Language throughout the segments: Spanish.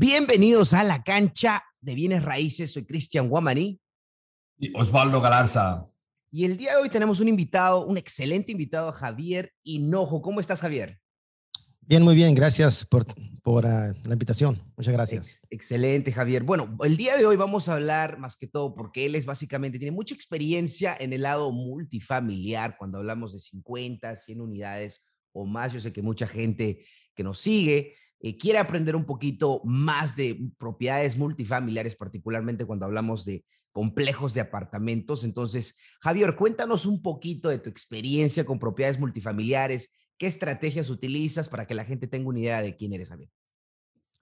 Bienvenidos a la cancha de bienes raíces. Soy Cristian Guamaní. Y Osvaldo Galarza. Y el día de hoy tenemos un invitado, un excelente invitado, Javier Hinojo. ¿Cómo estás, Javier? Bien, muy bien. Gracias por, por uh, la invitación. Muchas gracias. Ex excelente, Javier. Bueno, el día de hoy vamos a hablar más que todo porque él es básicamente, tiene mucha experiencia en el lado multifamiliar cuando hablamos de 50, 100 unidades o más. Yo sé que mucha gente que nos sigue eh, quiere aprender un poquito más de propiedades multifamiliares, particularmente cuando hablamos de complejos de apartamentos. Entonces, Javier, cuéntanos un poquito de tu experiencia con propiedades multifamiliares, qué estrategias utilizas para que la gente tenga una idea de quién eres, Javier.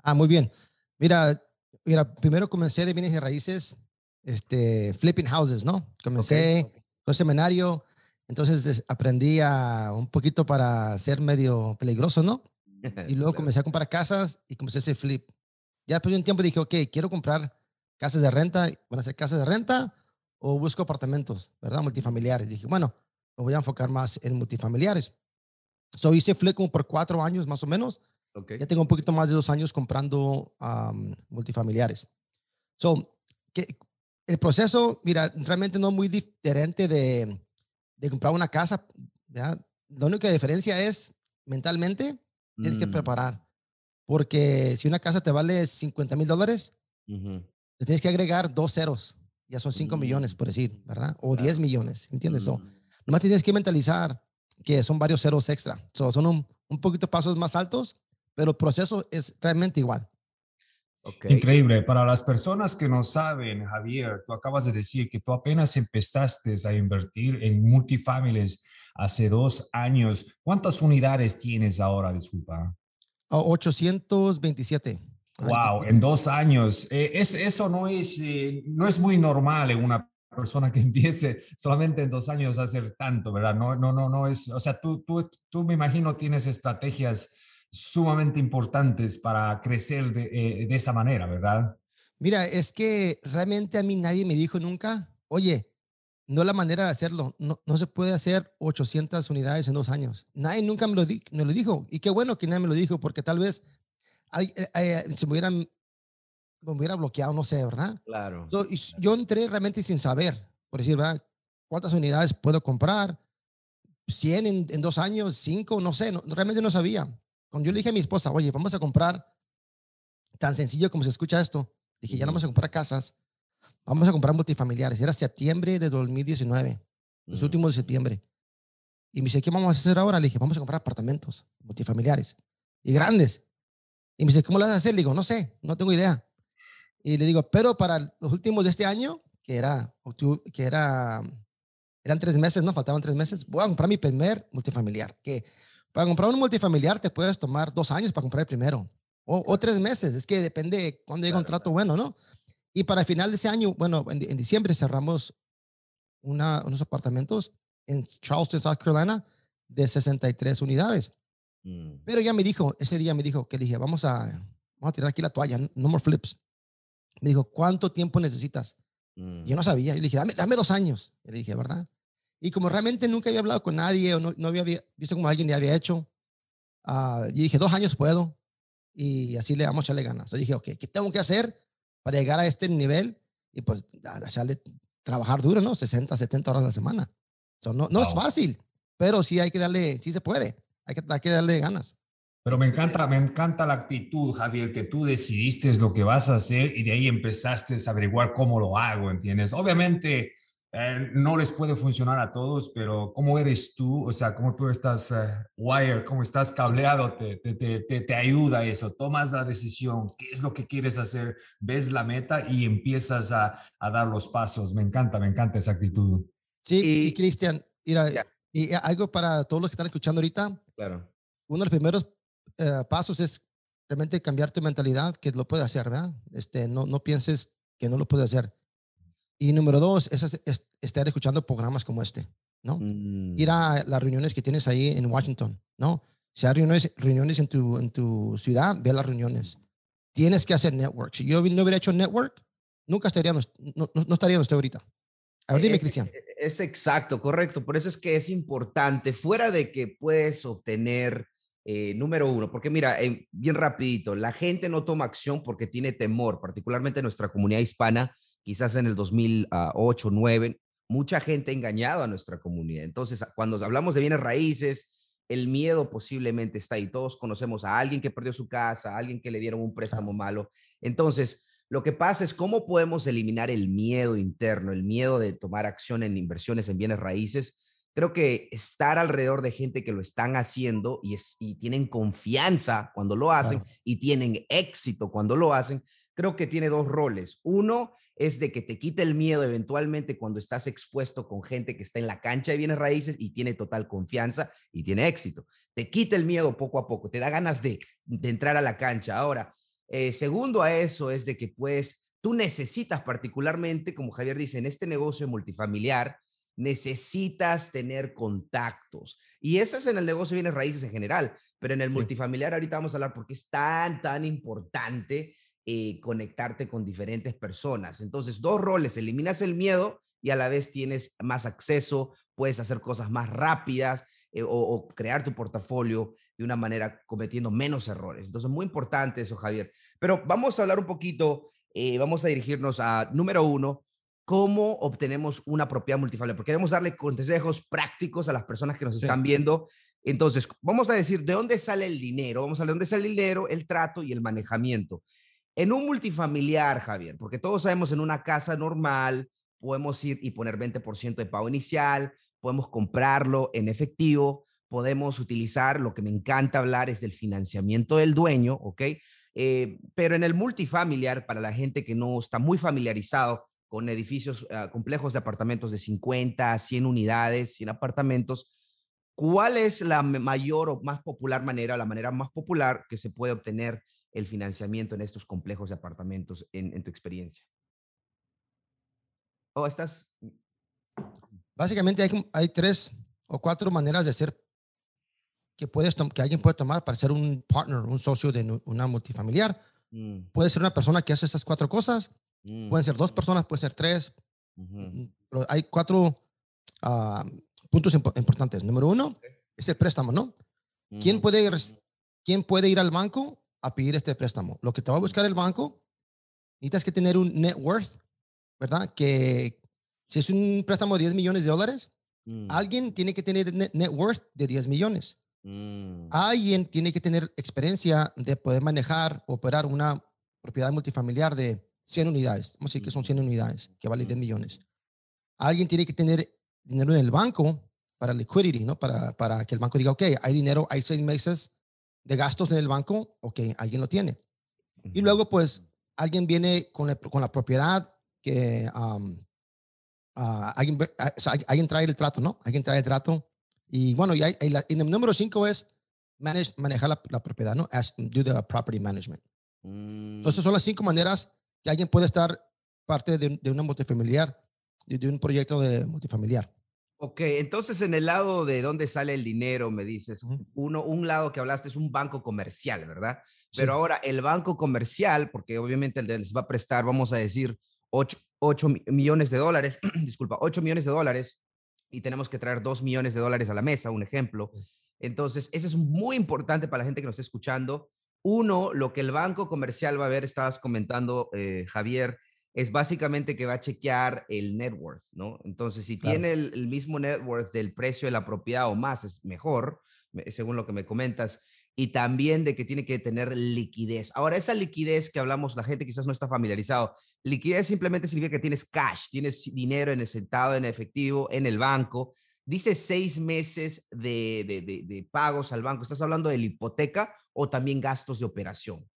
Ah, muy bien. Mira, mira primero comencé de bienes y raíces, este, flipping houses, ¿no? Comencé okay, con seminario, entonces aprendí a un poquito para ser medio peligroso, ¿no? Y luego comencé a comprar casas y comencé hacer flip. Ya después de un tiempo dije, ok, quiero comprar casas de renta. ¿Van a ser casas de renta o busco apartamentos, verdad? Multifamiliares. Dije, bueno, me voy a enfocar más en multifamiliares. So hice flip como por cuatro años más o menos. Okay. Ya tengo un poquito más de dos años comprando um, multifamiliares. So, que, el proceso, mira, realmente no es muy diferente de, de comprar una casa. ¿ya? La única diferencia es mentalmente tienes que Mm, preparar. Porque si una casa te vale 50 mil dólares, ujú. le tienes que agregar dos ceros. Ya son 5 millones, por decir, ¿verdad? O 10 millones, ¿entiendes? So, Mm, nomás tienes que mentalizar que son varios ceros extra. So, son un, un poquito pasos más altos, pero el proceso es realmente igual. ok. Increíble. Para las personas que no saben, Javier, tú acabas de decir que tú apenas empezaste a invertir en multifamilies hace dos años. ¿Cuántas unidades tienes ahora, disculpa? A 827. Ay, Wow, en dos años. Eh, es, eso no es, eh, no es muy normal en una persona que empiece solamente en dos años a hacer tanto, ¿verdad? No, no, no, no es, o sea, tú, tú, tú me imagino tienes estrategias sumamente importantes para crecer de, eh, de esa manera, ¿verdad? Mira, es que realmente a mí nadie me dijo nunca, oye, no es la manera de hacerlo, no, no se puede hacer 800 unidades en dos años. Nadie nunca me lo, di- me lo dijo. Y qué bueno que nadie me lo dijo, porque tal vez eh, eh, se me hubieran, me hubiera bloqueado, no sé, ¿verdad? Claro. Yo, entré realmente sin saber, por decir, ¿verdad? ¿Cuántas unidades puedo comprar? ¿100 en, en dos años? ¿5? No sé, no- realmente no sabía. Cuando yo le dije a mi esposa, oye, vamos a comprar, tan sencillo como se escucha esto, dije, ya no vamos a comprar casas, vamos a comprar multifamiliares. Era septiembre de 2019, los Mm, últimos de septiembre. Y me dice, ¿qué vamos a hacer ahora? Le dije, vamos a comprar apartamentos multifamiliares y grandes. Y me dice, ¿cómo lo vas a hacer? Le digo, no sé, no tengo idea. Y le digo, pero para los últimos de este año, que era, que era, eran tres meses, ¿no? Faltaban tres meses, voy a comprar mi primer multifamiliar. Que para comprar un multifamiliar te puedes tomar dos años para comprar el primero. O, o tres meses, es que depende de cuándo llega un Claro, bueno, ¿no? Y para el final de ese año, bueno, en, en diciembre cerramos una, unos apartamentos en Charleston, South Carolina, de 63 unidades. mm, Pero ya me dijo, ese día me dijo que le dije, vamos a, vamos a tirar aquí la toalla, no more flips. Me dijo, ¿cuánto tiempo necesitas? mm. Yo no sabía. Yo le dije, dame, dame dos años. Y le dije, ¿verdad? Y como realmente nunca había hablado con nadie o no, no había vi- visto como alguien ya había hecho, ah, yo dije, dos años puedo. Y así le vamos a echarle ganas. Yo dije, ok, ¿qué tengo que hacer para llegar a este nivel? Y pues, echarle, trabajar duro, ¿no? 60, 70 horas a la semana. So, no, no es Wow. fácil, pero sí hay que darle, sí se puede. Hay que, hay que darle ganas. Pero me encanta, me encanta la actitud, Javier, que tú decidiste lo que vas a hacer y de ahí empezaste a averiguar cómo lo hago, ¿entiendes? Obviamente eh, no les puede funcionar a todos, pero cómo eres tú, o sea, cómo tú estás eh, wire, cómo estás cableado, te, te, te, te, te ayuda eso. Tomas la decisión, qué es lo que quieres hacer, ves la meta y empiezas a, a dar los pasos. Me encanta, me encanta esa actitud. Sí, y, Y- Cristian, Ya. y algo para todos los que están escuchando ahorita, Claro. uno de los primeros eh, pasos es realmente cambiar tu mentalidad, que lo puede hacer, ¿verdad? Este, no, no pienses que no lo puede hacer. Y número dos, es, es- es estar escuchando programas como este, ¿no? Mm, Ir a las reuniones que tienes ahí en Washington, ¿no? Si hay reuniones, reuniones en, tu, en tu ciudad, ve a las reuniones. Tienes que hacer network. Si yo no hubiera hecho network, nunca estaríamos, no, no, no estaríamos usted ahorita. A ver, dime, Cristian. es exacto, correcto. Por eso es que es importante, fuera de que puedes obtener eh, número uno, porque mira, eh, bien rapidito, la gente no toma acción porque tiene temor, particularmente nuestra comunidad hispana, quizás en el 2008, 2009, mucha gente ha engañado a nuestra comunidad. Entonces, cuando hablamos de bienes raíces, el miedo posiblemente está ahí. Todos conocemos a alguien que perdió su casa, a alguien que le dieron un préstamo malo. Entonces, lo que pasa es cómo podemos eliminar el miedo interno, el miedo de tomar acción en inversiones en bienes raíces creo que estar alrededor de gente que lo están haciendo y, tienen confianza cuando lo hacen y tienen éxito cuando lo hacen, creo que tiene dos roles. Uno es de que te quite el miedo eventualmente cuando estás expuesto con gente que está en la cancha de bienes raíces y tiene total confianza y tiene éxito. Te quita el miedo poco a poco, te da ganas de, entrar a la cancha. Ahora, eh, segundo a eso es de que pues tú necesitas particularmente, como Javier dice, en este negocio multifamiliar, necesitas tener contactos. Y eso es en el negocio de bienes raíces en general, pero en el multifamiliar ahorita vamos a hablar porque es tan, tan importante eh, conectarte con diferentes personas. Entonces, dos roles, eliminas el miedo y a la vez tienes más acceso, puedes hacer cosas más rápidas eh, o, crear tu portafolio de una manera cometiendo menos errores. Entonces, muy importante eso, Javier. Pero vamos a hablar un poquito, eh, vamos a dirigirnos a número uno, cómo obtenemos una propiedad multifamiliar, porque queremos darle consejos prácticos a las personas que nos están viendo. Entonces, vamos a decir, ¿de dónde sale el dinero? Vamos a ver de dónde sale el dinero, el trato y el manejamiento. En un multifamiliar, Javier, porque todos sabemos en una casa normal, podemos ir y poner 20% de pago inicial, podemos comprarlo en efectivo, podemos utilizar, lo que me encanta hablar es del financiamiento del dueño, ¿ok? Eh, pero en el multifamiliar, para la gente que no está muy familiarizado, con edificios ah, complejos de apartamentos de 50, 100 unidades, 100 apartamentos. ¿Cuál es la mayor o más popular manera, la manera más popular que se puede obtener el financiamiento en estos complejos de apartamentos en, tu experiencia? ¿O oh, estás? Básicamente hay, hay, tres o cuatro maneras de ser que, puedes que alguien puede tomar para ser un partner, un socio de una multifamiliar. Mm. Puede ser una persona que hace esas cuatro cosas Mm. Pueden ser dos personas, pueden ser tres. Mm, pero hay cuatro ah, puntos importantes. Número uno es el préstamo, ¿no? ¿Quién, puede ¿Quién puede ir al banco a pedir este préstamo? Lo que te va a buscar el banco, necesitas que tener un net worth, ¿verdad? Que si es un préstamo de 10 millones de dólares, mm. alguien tiene que tener net, net worth de 10 millones. Alguien tiene que tener experiencia de poder manejar, operar una propiedad multifamiliar de 100 unidades, vamos a decir que son 100 unidades, que vale 10 millones. Alguien tiene que tener dinero en el banco para liquidity, ¿no? Para, para que el banco diga, ok, hay dinero, hay seis meses de gastos en el banco, ok, alguien lo tiene. Y luego, pues, alguien viene con, con la propiedad que um, alguien, alguien, trae el trato, ¿no? Alguien trae el trato. Y bueno, y, hay, el número cinco es manejar la, propiedad, ¿no? As, do the property management. Entonces, son las cinco maneras alguien puede estar parte de, de una multifamiliar, de, un proyecto de multifamiliar. Ok, entonces en el lado de dónde sale el dinero, me dices, uno, un lado que hablaste es un banco comercial, ¿verdad? Pero ahora el banco comercial, porque obviamente les va a prestar, vamos a decir, 8, 8 millones de dólares, disculpa, 8 millones de dólares, y tenemos que traer 2 millones de dólares a la mesa, un ejemplo. Entonces, eso es muy importante para la gente que nos está escuchando, uno, lo que el banco comercial va a ver, estabas comentando, eh, Javier, es básicamente que va a chequear el net worth, ¿no? Entonces, si tiene el, mismo net worth del precio de la propiedad o más, es mejor, según lo que me comentas, y también de que tiene que tener liquidez. Ahora, esa liquidez que hablamos, la gente quizás no está familiarizado, liquidez simplemente significa que tienes cash, tienes dinero en el sentado, en efectivo, en el banco, Dice seis meses de, de, pagos al banco. ¿Estás hablando de la hipoteca o también gastos de operación?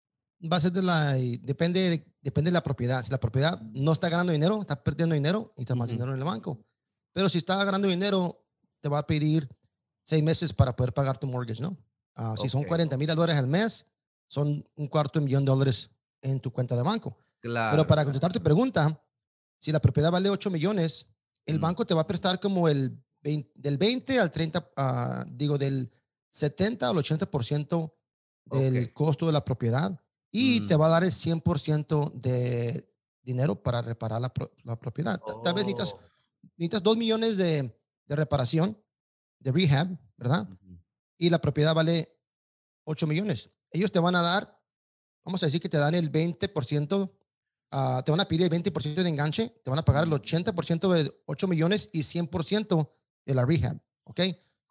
Va a ser de la, depende de, depende de la propiedad. Si la propiedad no está ganando dinero, está perdiendo dinero y está más dinero en el banco. Pero si está ganando dinero, te va a pedir seis meses para poder pagar tu mortgage, ¿no? Ah, si son 40 mil dólares al mes, son un cuarto de millón de dólares en tu cuenta de banco. Claro. Pero para contestar tu pregunta, si la propiedad vale 8 millones, el banco te va a prestar como el del 20 al 30, ah, digo, del 70 al 80% del costo de la propiedad y te mm. va a dar el 100% de dinero para reparar la, la propiedad. Tal vez necesitas, oh. necesitas 2 millones de, de, reparación, de rehab, ¿verdad? Y la propiedad vale 8 millones. Ellos te van a dar, vamos a decir que te dan el 20%, ah, te van a pedir el 20% de enganche, te van a pagar el 80% de 8 millones y 100% de la rehab, ¿ok?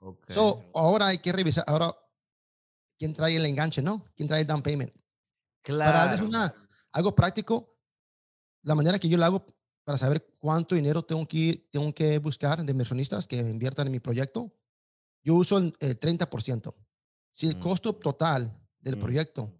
Ok. So, ahora hay que revisar, ahora, ¿quién trae el enganche, no? ¿Quién trae el down payment? Para darles claro. una, algo práctico, la manera que yo lo hago para saber cuánto dinero tengo que, tengo que buscar de inversionistas que inviertan en mi proyecto, yo uso el, el 30%. Si el Mm. costo total del Mm. proyecto,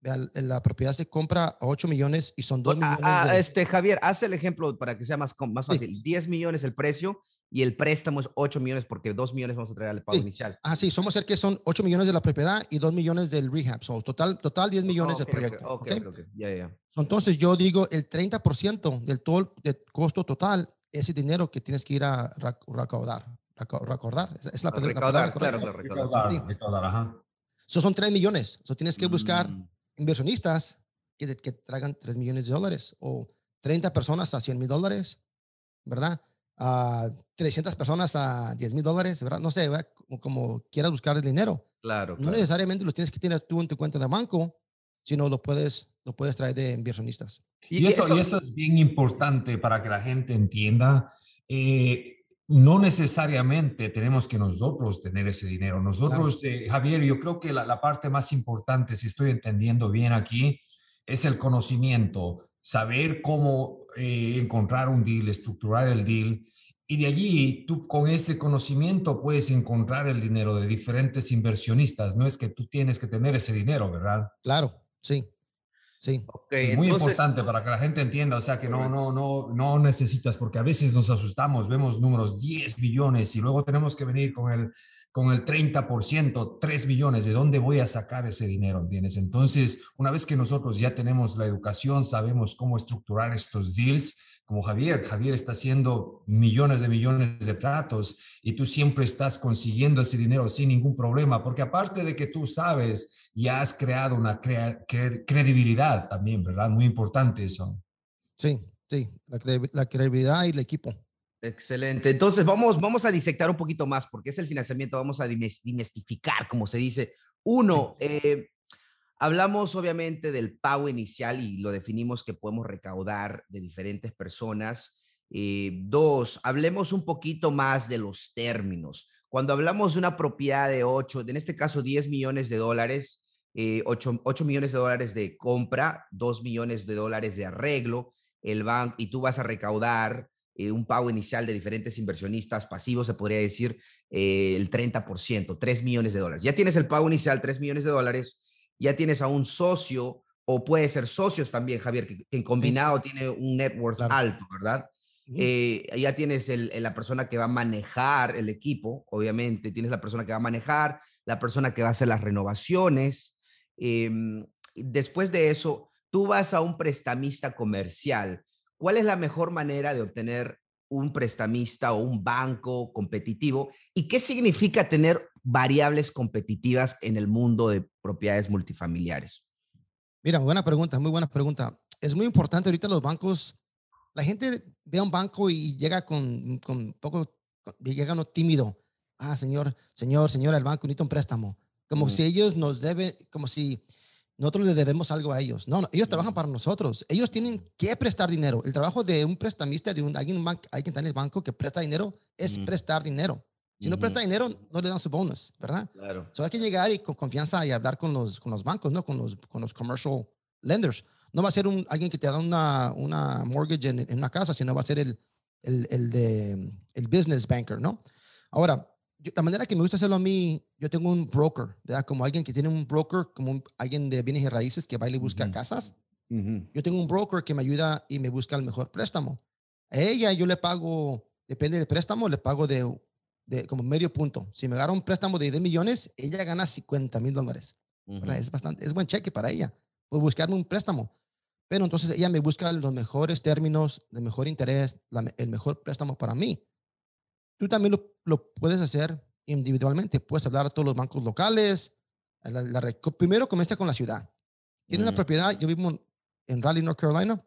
la propiedad se compra a 8 millones y son 2 Ah, millones ah, de- este, Javier, haz el ejemplo para que sea más, más Sí. fácil. 10 millones el precio y el préstamo es 8 millones porque 2 millones vamos a traer al pago Sí. inicial. Ah, sí, somos cerca que son 8 millones de la propiedad y 2 millones del rehab. So, total, total 10 millones Ok, del ok, proyecto. Ok, ¿ok? ok, ok. Ya, ya. So, Entonces yo digo el 30% del todo el costo total, ese dinero que tienes que ir a recaudar. reca- Recordar. Es, es la, palabra- la Recaudar, claro, claro, recaudar. Sí. recaudar, ajá. So, son 3 millones. So, tienes que buscar Mm, inversionistas que, que traigan 3 millones de dólares o 30 personas a 100 mil dólares, ¿verdad? A 300 personas a 10 mil dólares, ¿verdad? No sé, ¿verdad? Como, como quieras buscar el dinero. Claro, No claro. necesariamente lo tienes que tener tú en tu cuenta de banco, sino lo puedes, lo puedes traer de inversionistas. Y, eso, y eso es bien importante para que la gente entienda. eh, no necesariamente tenemos que nosotros tener ese dinero. Nosotros, eh, Javier, yo creo que la, la parte más importante, si estoy entendiendo bien aquí, es el conocimiento, saber cómo eh, encontrar un deal, estructurar el deal. Y de allí, tú con ese conocimiento puedes encontrar el dinero de diferentes inversionistas. No es que tú tienes que tener ese dinero, ¿verdad? Claro, sí, sí. Ok, Es muy entonces, importante para que la gente entienda, o sea, que no, no, no, no necesitas, porque a veces nos asustamos, vemos números 10 millones y luego tenemos que venir con el, con el 30%, 3 millones, ¿de dónde voy a sacar ese dinero? ¿Entiendes? Entonces, una vez que nosotros ya tenemos la educación, sabemos cómo estructurar estos deals, como Javier, Javier está haciendo millones de millones de platos y tú siempre estás consiguiendo ese dinero sin ningún problema, porque aparte de que tú sabes, ya has creado una credibilidad también, ¿verdad? Muy importante eso. Sí, sí, la credibilidad y el equipo. Excelente. Entonces, vamos, vamos a disectar un poquito más porque es el financiamiento, vamos a dimes- dimestificar, como se dice. Uno, eh, hablamos obviamente del pago inicial y lo definimos que podemos recaudar de diferentes personas. Eh, dos, hablemos un poquito más de los términos. Cuando hablamos de una propiedad de 8, en este caso 10 millones de dólares, eh, 8, 8 millones de dólares de compra, 2 millones de dólares de arreglo, el banco, y tú vas a recaudar eh, un pago inicial de diferentes inversionistas pasivos, se podría decir eh, el 30%, 3 millones de dólares. Ya tienes el pago inicial, 3 millones de dólares, ya tienes a un socio, o puede ser socios también, Javier, que, que en combinado tiene un net worth Claro. alto, ¿verdad? Eh, ya tienes el- el- la persona que va a manejar el equipo, obviamente, tienes la persona que va a manejar, la persona que va a hacer las renovaciones. em, después de eso, tú vas a un prestamista comercial. ¿Cuál es la mejor manera de obtener un prestamista o un banco competitivo? ¿Y qué significa tener variables competitivas en el mundo de propiedades multifamiliares? Mira, buena pregunta, muy buena pregunta. Es muy importante ahorita los bancos. La gente ve a un banco y llega con, con poco, llega uno tímido. Ah, señor, señor, señora, el banco necesita un préstamo. Como si ellos nos deben, como si nosotros le debemos algo a ellos. No, no, ellos trabajan Mm. para nosotros. Ellos tienen que prestar dinero. El trabajo de un prestamista, de un, alguien, ban- alguien que está en el banco que presta dinero, es Mm. prestar dinero. Si no presta dinero, no le dan su bonus, ¿verdad? Claro. So hay que llegar y con confianza y hablar con los, con los bancos, ¿no? Con los, con los commercial lenders. No va a ser un, alguien que te da una, una mortgage en, en una casa, sino va a ser el, el, el de, el business banker, ¿no? Ahora, yo- la manera que me gusta hacerlo a mí, yo tengo un broker, ¿verdad? Como alguien que tiene un broker, como un- alguien de bienes y raíces que va y le busca casas. Yo tengo un broker que me ayuda y me busca el mejor préstamo. A ella yo le pago, depende del préstamo, le pago de, de como medio punto. Si me agarra un préstamo de 10 millones, ella gana 50 mil dólares. Es bastante, es buen cheque para ella, por buscarme un préstamo. Pero entonces ella me busca los mejores términos, el mejor interés, la el mejor préstamo para mí. Tú también lo, lo puedes hacer individualmente. Puedes hablar a todos los bancos locales. la- la primero comienza con la ciudad. Tiene una propiedad, yo vivo en, Raleigh, North Carolina.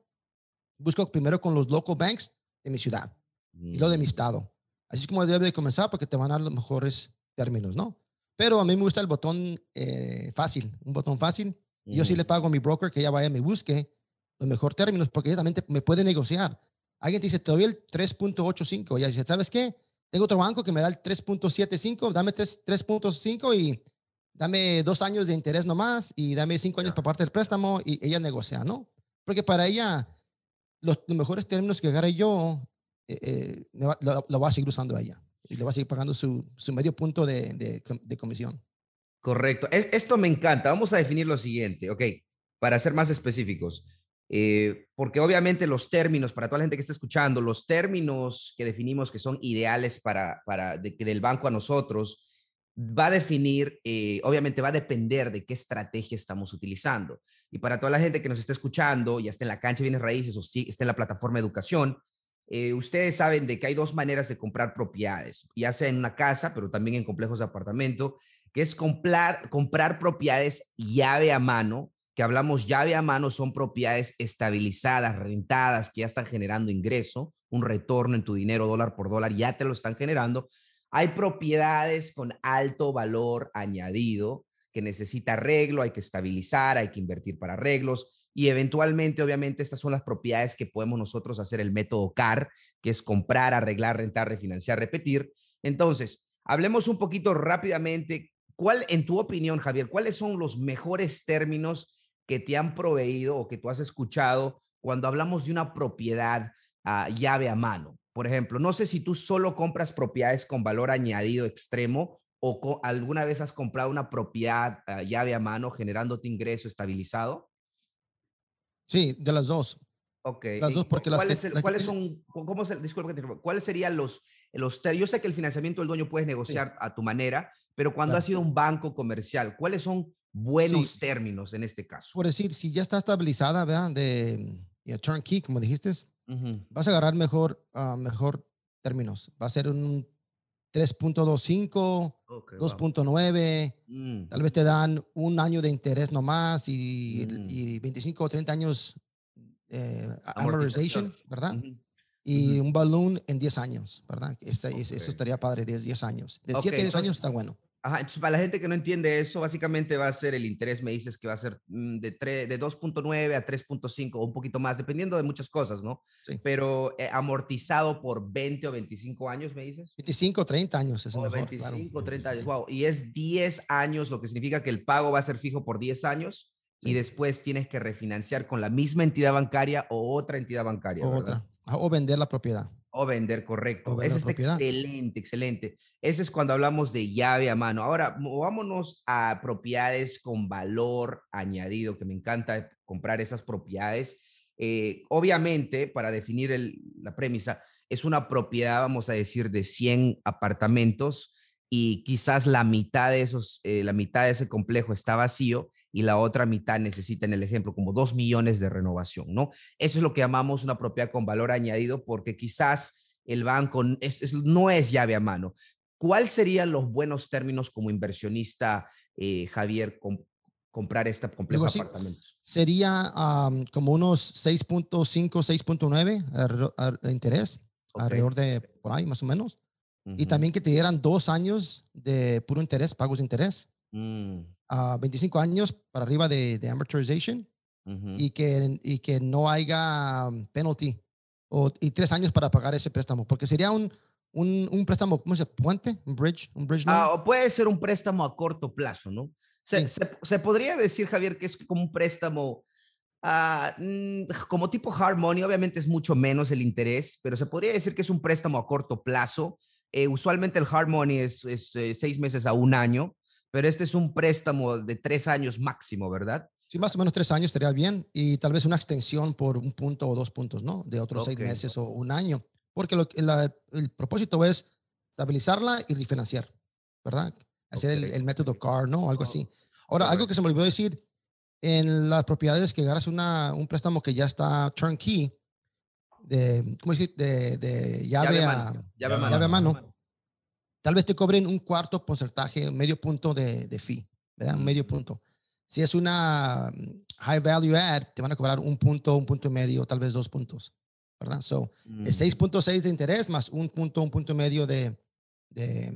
Busco primero con los local banks de mi ciudad y luego de mi Mm. estado. Así es como debe de comenzar porque te van a dar los mejores términos, ¿no? Pero a mí me gusta el botón eh, fácil, un botón fácil. Yo sí le pago a mi broker que ella vaya y me busque los mejores términos porque ella también me puede negociar. Alguien te dice, te doy el 3.85. Ella dice, ¿sabes qué? Tengo otro banco que me da el 3.75, dame 3.5 y dame dos años de interés nomás y dame cinco años para parte del préstamo y ella negocia, ¿no? Porque para ella, los, mejores términos que agarre yo, eh, eh, lo, va a seguir usando ella y le va a seguir pagando su, su medio punto de, de, de comisión. Correcto. esto me encanta. Vamos a definir lo siguiente, ¿ok? Para ser más específicos. Eh, porque obviamente los términos, para toda la gente que está escuchando, los términos que definimos que son ideales para, para de, del banco a nosotros, va a definir, eh, obviamente va a depender de qué estrategia estamos utilizando. Y para toda la gente que nos está escuchando, ya está en la cancha bienes raíces o sí, está en la plataforma de educación, eh, ustedes saben de que hay dos maneras de comprar propiedades, ya sea en una casa, pero también en complejos de apartamento, que es comprar, comprar propiedades llave a mano que hablamos llave a mano son propiedades estabilizadas, rentadas, que ya están generando ingreso, un retorno en tu dinero dólar por dólar, ya te lo están generando. Hay propiedades con alto valor añadido que necesita arreglo, hay que estabilizar, hay que invertir para arreglos y eventualmente, obviamente, estas son las propiedades que podemos nosotros hacer el método CAR, que es comprar, arreglar, rentar, refinanciar, repetir. Entonces, hablemos un poquito rápidamente. ¿Cuál, en tu opinión, Javier, cuáles son los mejores términos que te han proveído o que tú has escuchado cuando hablamos de una propiedad a llave a mano? Por ejemplo, no sé si tú solo compras propiedades con valor añadido extremo o alguna vez has comprado una propiedad llave a mano generándote ingreso estabilizado. Sí, de las dos. Ok. Las dos, porque ¿Cuáles, las ¿cuáles son, cómo se, disculpa, ¿cuáles serían los, los, yo sé que el financiamiento del dueño puedes negociar a tu manera, pero cuando ha sido un banco comercial, ¿cuáles son buenos términos en este caso. Por decir, si ya está estabilizada, ¿verdad? De turnkey, como dijiste, vas a agarrar mejor, uh, mejor términos. Va a ser un 3.25, 2.9, mm. tal vez te dan un año de interés nomás y, y 25 mm. o 30 años eh, amortization, ¿verdad? Y un balloon en 10 años, ¿verdad? Eso estaría padre, 10, 10 años. De 7 a 10 años está bueno. Ajá, entonces para la gente que no entiende eso, básicamente va a ser el interés, me dices que va a ser mm, de, de 2.9 a 3.5 o un poquito más, dependiendo de muchas cosas, ¿no? Sí. Pero eh, amortizado por 20 o 25 años, me dices. 25 o 30 años es o mejor. 25 o 30 años, wow. Y es 10 años, lo que significa que el pago va a ser fijo por 10 años y después tienes que refinanciar con la misma entidad bancaria o otra entidad bancaria. O, otra. o vender la propiedad. O vender, correcto. Eso es excelente, excelente. Eso es cuando hablamos de llave a mano. Ahora, movámonos a propiedades con valor añadido, que me encanta comprar esas propiedades. Eh, obviamente, para definir la premisa, es una propiedad, vamos a decir, de 100 apartamentos y quizás la mitad de esos, eh, la mitad de ese complejo está vacío y la otra mitad necesita, en el ejemplo, como dos millones de renovación, ¿no? Eso es lo que llamamos una propiedad con valor añadido porque quizás el banco no es llave a mano. ¿Cuáles serían los buenos términos como inversionista, eh, Javier, comprar este complejo de apartamentos? Sería como unos 6.5, 6.9 de interés, alrededor de por ahí más o menos. Y también que te dieran dos años de puro interés, pagos de interés. Mm a 25 años para arriba de, de amortization y, que, y que no haya um, penalty o, y tres años para pagar ese préstamo, porque sería un, un, un préstamo, ¿cómo se ¿Puente? ¿Un bridge? ¿Un bridge ah, o puede ser un préstamo a corto plazo, ¿no? Se, se, podría decir, Javier, que es como un préstamo uh, como tipo hard money, obviamente es mucho menos el interés, pero se podría decir que es un préstamo a corto plazo. Eh, usualmente el hard money es, es eh, seis meses a un año pero este es un préstamo de tres años máximo, ¿verdad? Sí, más o menos tres años estaría bien y tal vez una extensión por un punto o dos puntos, ¿no? De otros seis meses o un año, porque lo, el propósito es estabilizarla y refinanciar, ¿verdad? Hacer el, método CAR, ¿no? Algo así. Ahora, algo que se me olvidó decir, en las propiedades que agarras una, un préstamo que ya está turnkey, de, ¿cómo decir? De, de llave, a, llave, a mano Tal vez te cobren un cuarto porcentaje, medio punto de, de fee, ¿verdad? Un medio punto. Si es una mm, high value add, te van a cobrar un punto, un punto y medio, tal vez dos puntos, ¿verdad? So, es 6.6 mm. de interés más un punto, un punto y medio de, de,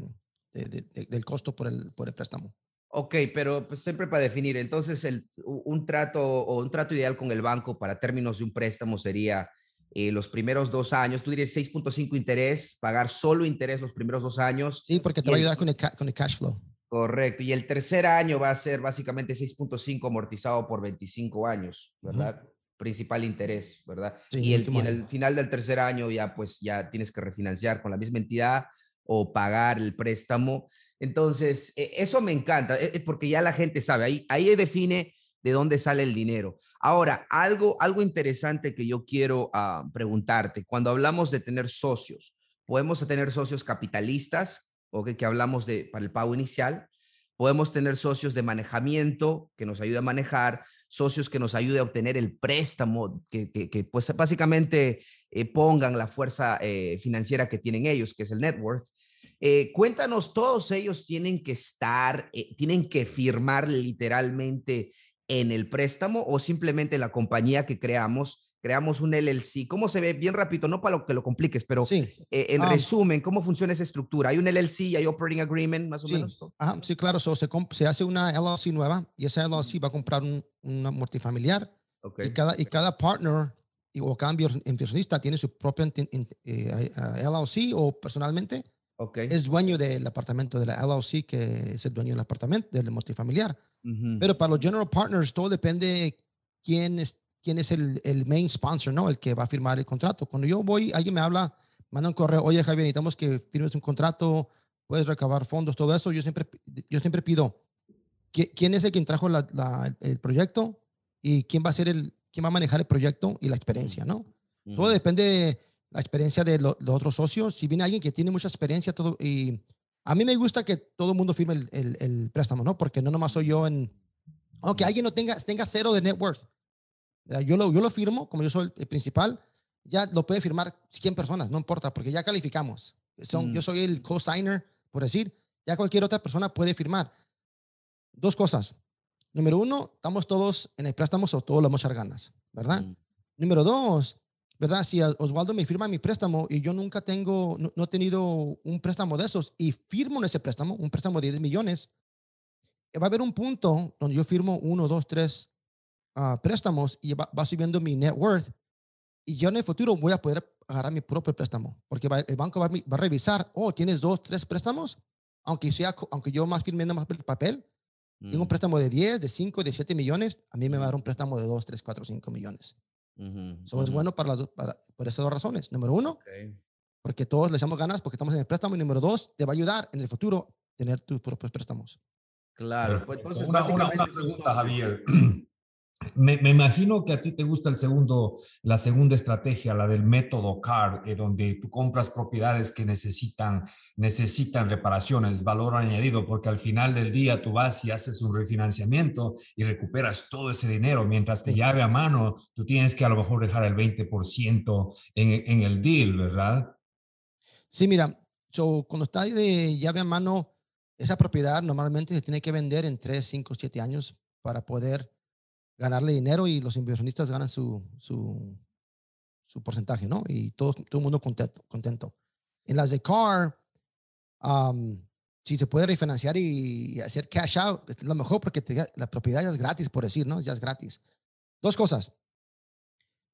del costo por el, por el préstamo. Ok, pero pues, siempre para definir, entonces el, un trato o un trato ideal con el banco para términos de un préstamo sería eh, los primeros dos años, tú dirías 6.5 interés, pagar solo interés los primeros dos años. Sí, porque te va a ayudar con el, con el cash flow. Correcto, y el tercer año va a ser básicamente 6.5 amortizado por 25 años, ¿verdad? Principal interés, ¿verdad? y, el, y en el final del tercer año ya pues ya tienes que refinanciar con la misma entidad o pagar el préstamo. Entonces, e, eso me encanta, e, e, porque ya la gente sabe, ahí, ahí define de dónde sale el dinero. Ahora, algo, algo interesante que yo quiero ah, preguntarte, cuando hablamos de tener socios, podemos tener socios capitalistas, o que hablamos de para el pago inicial, podemos tener socios de manejamiento que nos ayude a manejar, socios que nos ayude a obtener el préstamo, que, que, pues básicamente eh, pongan la fuerza eh, financiera que tienen ellos, que es el net worth. Eh, cuéntanos, todos ellos tienen que estar, tienen que firmar literalmente en el préstamo o simplemente la compañía que creamos creamos un LLC. ¿Cómo se ve? Bien rápido, no para lo que lo compliques, pero sí. Eh, en ah. resumen, ¿cómo funciona esa estructura? ¿Hay un LLC hay Operating Agreement más o menos? sí, claro. se, se, hace una LLC nueva y esa LLC va a comprar un, una multifamiliar y, cada, y cada partner o cada inversionista tiene su propia eh, LLC o personalmente es dueño del apartamento de la LLC, que es el dueño del apartamento, del multifamiliar. Pero para los general partners, todo depende quién es, quién es el, el, main sponsor, ¿no? El que va a firmar el contrato. Cuando yo voy, alguien me habla, manda un correo, oye Javier, necesitamos que firmes un contrato, puedes recabar fondos, todo eso. Yo siempre, yo siempre pido, ¿quién es el quien trajo la, el proyecto y quién va a ser el, quién va a manejar el proyecto y la experiencia, ¿no? Todo depende la experiencia de los otros socios. Si viene alguien que tiene mucha experiencia, todo, y a mí me gusta que todo el mundo firme el, el, préstamo, ¿no? Porque no nomás soy yo en, aunque alguien no tenga, tenga cero de net worth. Yo lo, yo lo firmo, como yo soy el principal, ya lo puede firmar 100 personas, no importa, porque ya calificamos. Son, Yo mm. soy el co-signer, por decir, ya cualquier otra persona puede firmar. Dos cosas. Número uno, estamos todos en el préstamo o todos le vamos a echar ganas, ¿verdad? Mm. Número dos, ¿verdad? Si Oswaldo me firma mi préstamo y yo nunca tengo, no, he tenido un préstamo de esos y firmo ese préstamo, un préstamo de 10 millones, va a haber un punto donde yo firmo uno, dos, tres ah, préstamos y va, subiendo mi net worth y yo en el futuro voy a poder agarrar mi propio préstamo porque el banco va, a revisar, oh, tienes dos, tres préstamos, aunque sea, aunque yo más firme más el papel, tengo un mm. préstamo de 10, de 5, de 7 millones, a mí me va a dar un préstamo de 2, 3, 4, 5 millones. Eso es bueno para, para, por esas dos razones. Número uno, porque todos le echamos ganas porque estamos en el préstamo. Y número dos, te va a ayudar en el futuro tener tus propios préstamos. Claro. Entonces, una, una, una pregunta, Javier. Me, imagino que a ti te gusta el segundo, la segunda estrategia, la del método CAR, eh, donde tú compras propiedades que necesitan, necesitan reparaciones, valor añadido, porque al final del día tú vas y haces un refinanciamiento y recuperas todo ese dinero, mientras que llave a mano, tú tienes que a lo mejor dejar el 20% en, en el deal, ¿verdad? Sí, mira, cuando está de llave a mano, esa propiedad normalmente se tiene que vender en 3, 5, 7 años para poder ganarle dinero y los inversionistas ganan su, su, su porcentaje, ¿no? Y todo, todo el mundo contento, contento. En las de car, si se puede refinanciar y, hacer cash out, es lo mejor porque la propiedad ya es gratis, por decir, ¿no? Ya es gratis. Dos cosas.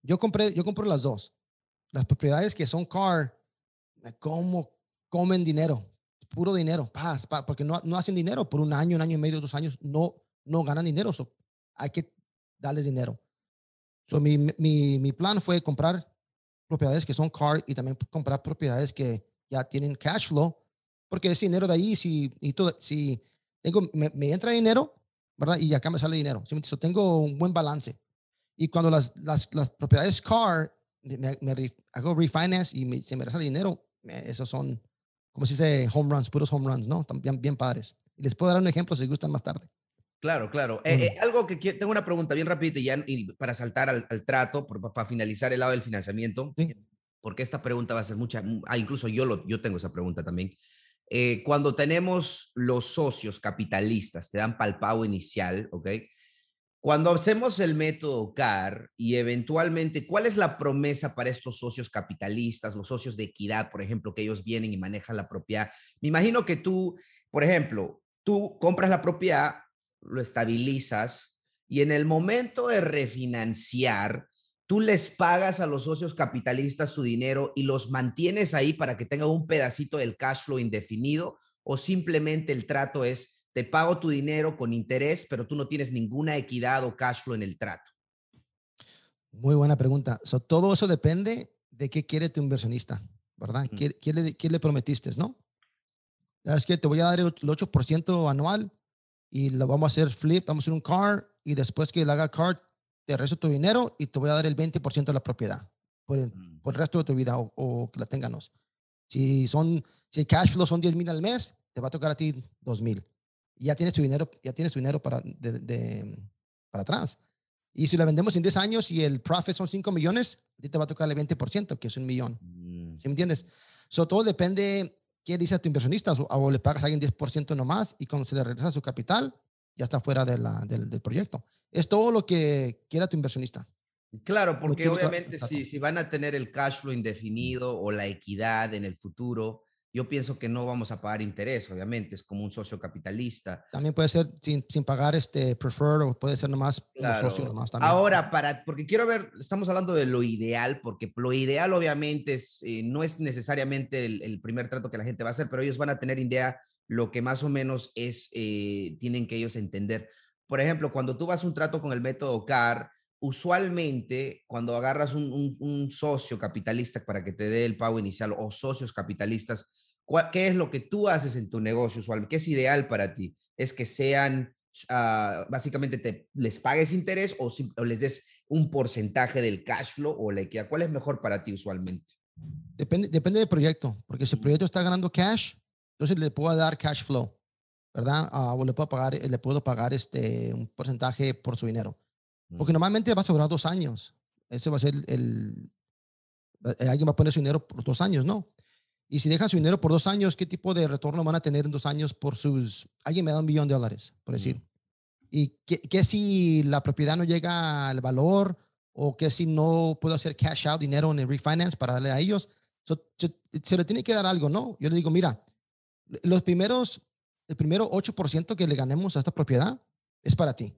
Yo compré, yo compro las dos. Las propiedades que son car, como comen dinero, puro dinero, paz, porque no, no hacen dinero por un año, un año y medio, dos años, no, no ganan dinero. hay que darles dinero. So, mi, mi, mi plan fue comprar propiedades que son car y también comprar propiedades que ya tienen cash flow, porque ese dinero de ahí, si, y todo, si tengo, me, entra dinero, ¿verdad? Y acá me sale dinero. So, tengo un buen balance. Y cuando las, las, las propiedades car, me, hago refinance y se me sale dinero, esos son, como se dice, home runs, puros home runs, ¿no? También bien padres. Les puedo dar un ejemplo si gustan más tarde. Claro, claro. Eh, eh, algo que tengo una pregunta bien rápida y, ya, para saltar al, trato, para finalizar el lado del financiamiento, porque esta pregunta va a ser mucha, ah, incluso yo, lo, yo tengo esa pregunta también. Eh, cuando tenemos los socios capitalistas, te dan pago inicial, ¿ok? Cuando hacemos el método CAR y eventualmente, ¿cuál es la promesa para estos socios capitalistas, los socios de equidad, por ejemplo, que ellos vienen y manejan la propiedad? Me imagino que tú, por ejemplo, tú compras la propiedad, lo estabilizas y en el momento de refinanciar, tú les pagas a los socios capitalistas su dinero y los mantienes ahí para que tengan un pedacito del cash flow indefinido o simplemente el trato es te pago tu dinero con interés, pero tú no tienes ninguna equidad o cash flow en el trato? Muy buena pregunta. todo eso depende de qué quiere tu inversionista, ¿verdad? ¿Qué, le, prometiste, no? Es que te voy a dar el 8% anual y lo vamos a hacer flip, vamos a hacer un car y después que le haga car, te resto tu dinero y te voy a dar el 20% de la propiedad por el, mm. por el, resto de tu vida o, que la tengamos. Si son, si el cash flow son 10 mil al mes, te va a tocar a ti 2 mil ya tienes tu dinero, ya tienes tu dinero para, de, para atrás. Y si la vendemos en 10 años y el profit son 5 millones, a ti te va a tocar el 20%, que es un millón. Mm. ¿Sí me entiendes? So, todo depende qué dice tu inversionista o, le pagas a alguien 10% nomás y cuando se le regresa su capital, ya está fuera de la, del, del, proyecto. Es todo lo que quiera tu inversionista. Claro, porque obviamente si, si van a tener el cash flow indefinido o la equidad en el futuro, yo pienso que no vamos a pagar interés, obviamente, es como un socio capitalista. También puede ser sin, sin pagar este prefer o puede ser nomás claro. socio nomás también. Ahora, para, porque quiero ver, estamos hablando de lo ideal, porque lo ideal obviamente es, eh, no es necesariamente el, primer trato que la gente va a hacer, pero ellos van a tener idea lo que más o menos es, eh, tienen que ellos entender. Por ejemplo, cuando tú vas a un trato con el método CAR, usualmente cuando agarras un, un, un socio capitalista para que te dé el pago inicial o socios capitalistas, ¿Qué es lo que tú haces en tu negocio usualmente? ¿Qué es ideal para ti? ¿Es que sean, ah, básicamente, te, les pagues interés o, les des un porcentaje del cash flow o la equidad? ¿Cuál es mejor para ti usualmente? Depende, depende del proyecto, porque si el proyecto está ganando cash, entonces le puedo dar cash flow, ¿verdad? Ah, o le puedo pagar, le puedo pagar este, un porcentaje por su dinero. Porque normalmente va a sobrar dos años. Ese va a ser el, el alguien va a poner su dinero por dos años, ¿no? Y si dejan su dinero por dos años, ¿qué tipo de retorno van a tener en dos años por sus... Alguien me da un millón de dólares, por decir. ¿Y qué, si la propiedad no llega al valor o qué si no puedo hacer cash out dinero en el refinance para darle a ellos? se, le tiene que dar algo, ¿no? Yo le digo, mira, los primeros, el primero 8% que le ganemos a esta propiedad es para ti,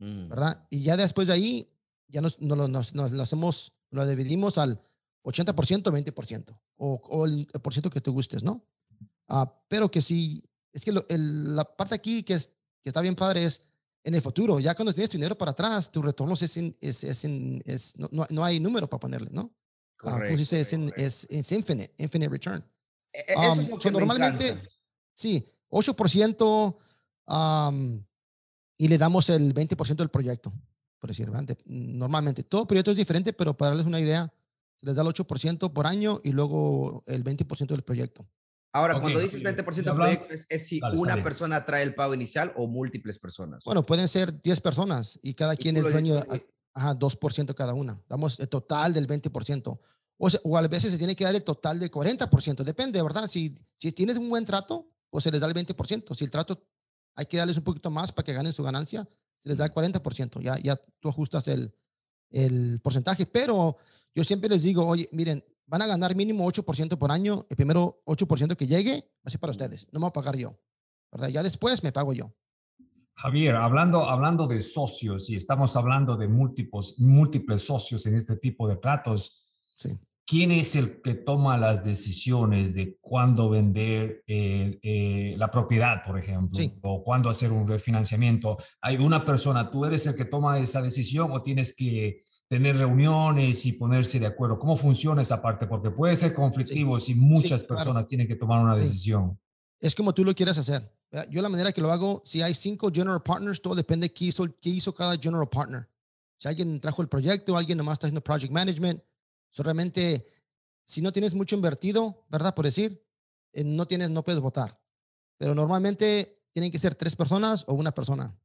mm. ¿verdad? Y ya después de ahí, ya nos, nos, nos, nos hacemos, lo dividimos al 80%, 20%, o, o el, por ciento que tú gustes, ¿no? Uh, pero que sí, es que la parte aquí que, es, que está bien padre es en el futuro, ya cuando tienes tu dinero para atrás, tu retorno es, es, es, es no, no, hay número para ponerle, ¿no? Ah, correcto, uh, es, es, es, infinite, infinite return. E, e, eso um, es normalmente, sí, 8% um, y le damos el 20% del proyecto, por decir, normalmente. Todo proyecto es diferente, pero para darles una idea, se les da el 8% por año y luego el 20% del proyecto. Ahora, cuando dices 20% del proyecto, es, si una persona trae el pago inicial o múltiples personas. Bueno, pueden ser 10 personas y cada quien es dueño, de, ajá, 2% cada una. Damos el total del 20%. O, o a veces se tiene que dar el total del 40%. Depende, ¿verdad? Si, si tienes un buen trato, pues se les da el 20%. Si el trato hay que darles un poquito más para que ganen su ganancia, se les da el 40%. Ya, ya tú ajustas el, el porcentaje. Pero yo siempre les digo, oye, miren, van a ganar mínimo 8% por año. El primero 8% que llegue va a ser para ustedes. No me voy a pagar yo. ¿verdad? Ya después me pago yo. Javier, hablando, hablando de socios y estamos hablando de múltiples, múltiples socios en este tipo de platos, sí. ¿Quién es el que toma las decisiones de cuándo vender eh, eh, la propiedad, por ejemplo, o cuándo hacer un refinanciamiento? ¿Hay una persona, tú eres el que toma esa decisión o tienes que tener reuniones y ponerse de acuerdo. ¿Cómo funciona esa parte? Porque puede ser conflictivo si muchas personas tienen que tomar una decisión. Es como tú lo quieras hacer. Yo la manera que lo hago, si hay cinco general partners, todo depende de qué hizo, qué hizo cada general partner. Si alguien trajo el proyecto, alguien nomás está haciendo project management, solamente si no tienes mucho invertido, ¿verdad? Por decir, eh, no tienes, no puedes votar. Pero normalmente tienen que ser tres personas o una persona.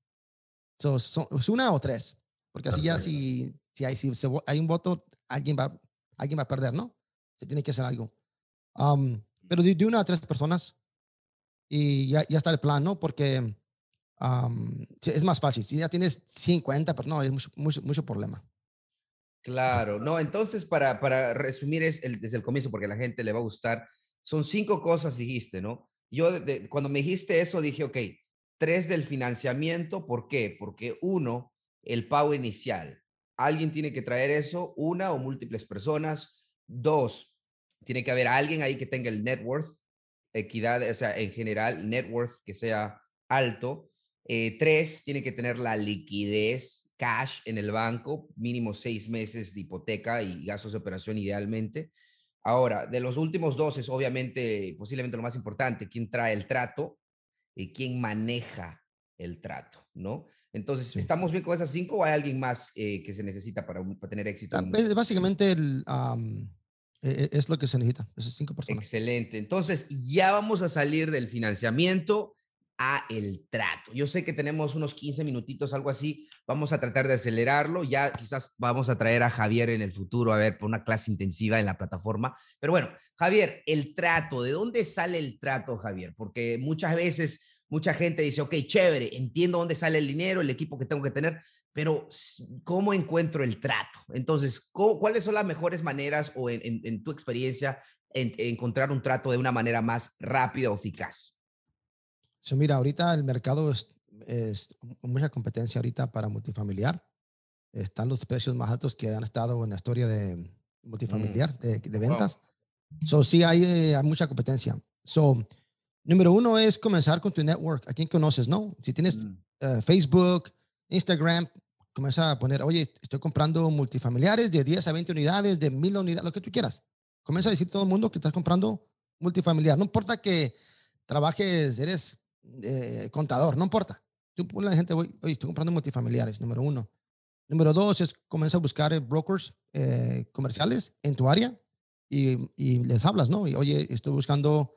So, es una o tres. Porque así ya si si hay, si hay un voto, alguien va, alguien va a perder, ¿no? Se tiene que hacer algo. Um, pero de, una a tres personas y ya, ya, está el plan, ¿no? Porque es más fácil. Si ya tienes 50, pero no, hay mucho, mucho, mucho problema. Claro, no, entonces para, para resumir es el, desde el comienzo, porque a la gente le va a gustar, son cinco cosas, dijiste, ¿no? Yo cuando me dijiste eso dije, ok, tres del financiamiento, ¿por qué? Porque uno, el pago inicial. Alguien tiene que traer eso, una o múltiples personas. Dos, tiene que haber alguien ahí que tenga el net worth, equidad, o sea, en general, net worth que sea alto. Eh, tres, tiene que tener la liquidez, cash en el banco, mínimo seis meses de hipoteca y gastos de operación idealmente. Ahora, de los últimos dos es obviamente, posiblemente lo más importante, quién trae el trato y quién maneja el trato, ¿no? Entonces, ¿estamos bien con esas cinco o hay alguien más eh, que se necesita para, tener éxito? Ah, básicamente el, e, e, es lo que se necesita, esas cinco personas. Excelente. Entonces, ya vamos a salir del financiamiento el trato. Yo sé que tenemos unos 15 minutitos, algo así. Vamos a tratar de acelerarlo. Ya quizás vamos a traer a Javier en el futuro a ver por una clase intensiva en la plataforma. Pero bueno, Javier, el trato, ¿de dónde sale el trato, Javier? Porque muchas veces mucha gente dice, ok, chévere, entiendo dónde sale el dinero, el equipo que tengo que tener, pero ¿cómo encuentro el trato? Entonces, ¿cuáles son las mejores maneras o en, tu experiencia en, encontrar un trato de una manera más rápida o eficaz? So, mira, ahorita el mercado es, mucha competencia ahorita para multifamiliar. Están los precios más altos que han estado en la historia de multifamiliar, mm. de, ventas. So, sí, hay, eh, hay, mucha competencia. So, número uno es comenzar con tu network. ¿A quién conoces, no? Si tienes mm. eh, Facebook, Instagram, comienza a poner, oye, estoy comprando multifamiliares de 10 a 20 unidades, de 1000 unidades, lo que tú quieras. Comienza a decir a todo el mundo que estás comprando multifamiliar. No importa que trabajes, eres eh, contador, no importa. Tú pones a la gente, oye, estoy comprando multifamiliares, número uno. Número dos es comienza a buscar brokers eh, comerciales en tu área y, y, les hablas, ¿no? Y, oye, estoy buscando,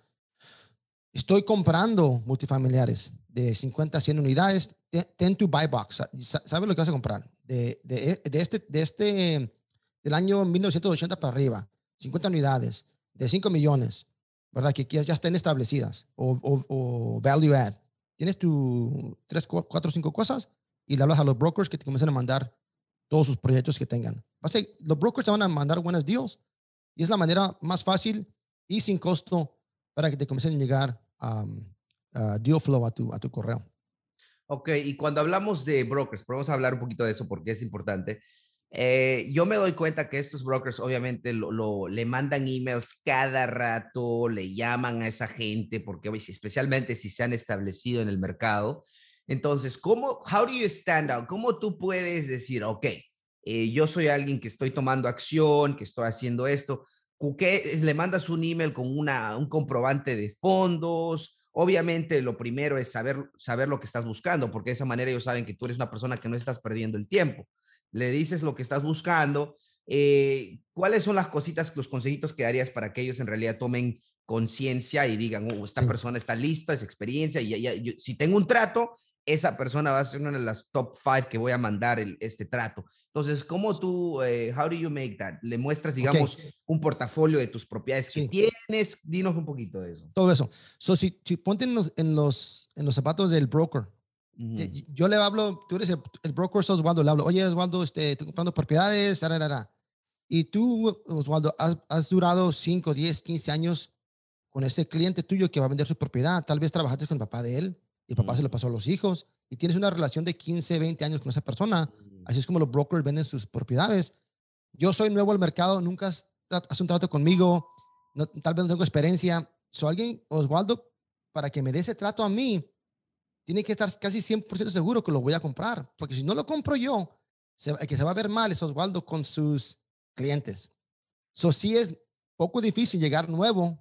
estoy comprando multifamiliares de 50 a 100 unidades. Ten, tu buy box. ¿Sabes lo que vas a comprar? De, de, de, este, de este, del año 1980 para arriba, 50 unidades, de 5 millones. ¿Verdad? Que ya estén establecidas o, o, value add. Tienes tu tres, cuatro, cinco cosas y le hablas a los brokers que te comiencen a mandar todos sus proyectos que tengan. los brokers te van a mandar buenas deals y es la manera más fácil y sin costo para que te comiencen a llegar a deal flow a tu, a tu correo. Ok, y cuando hablamos de brokers, vamos a hablar un poquito de eso porque es importante. Eh, yo me doy cuenta que estos brokers obviamente lo, le mandan emails cada rato, le llaman a esa gente, porque especialmente si se han establecido en el mercado. Entonces, ¿cómo, how do you stand out? ¿Cómo tú puedes decir, ok, eh, yo soy alguien que estoy tomando acción, que estoy haciendo esto? ¿Qué, le mandas un email con una, un comprobante de fondos? Obviamente, lo primero es saber, saber lo que estás buscando, porque de esa manera ellos saben que tú eres una persona que no estás perdiendo el tiempo le dices lo que estás buscando. Eh, ¿Cuáles son las cositas, los consejitos que darías para que ellos en realidad tomen conciencia y digan, oh, esta persona está lista, es experiencia, y ya, si tengo un trato, esa persona va a ser una de las top five que voy a mandar el, este trato. Entonces, ¿cómo tú, eh, how do you make that? Le muestras, digamos, un portafolio de tus propiedades que tienes. Dinos un poquito de eso. Todo eso. So, si, si ponte en los, en los, en los zapatos del broker, yo le hablo, tú eres el, broker, Oswaldo, le hablo, oye, Oswaldo, este, estoy comprando propiedades, y tú, Oswaldo, has, durado 5, 10, 15 años con ese cliente tuyo que va a vender su propiedad. Tal vez trabajaste con el papá de él y el papá se lo pasó a los hijos y tienes una relación de 15, 20 años con esa persona. Así es como los brokers venden sus propiedades. Yo soy nuevo al mercado, nunca has, has un trato conmigo, tal vez no tengo experiencia. Soy alguien, Oswaldo, para que me dé ese trato a mí, tiene que estar casi 100% seguro que lo voy a comprar, porque si no lo compro yo, se, que se va a ver mal es Oswaldo con sus clientes. So, sí es poco difícil llegar nuevo,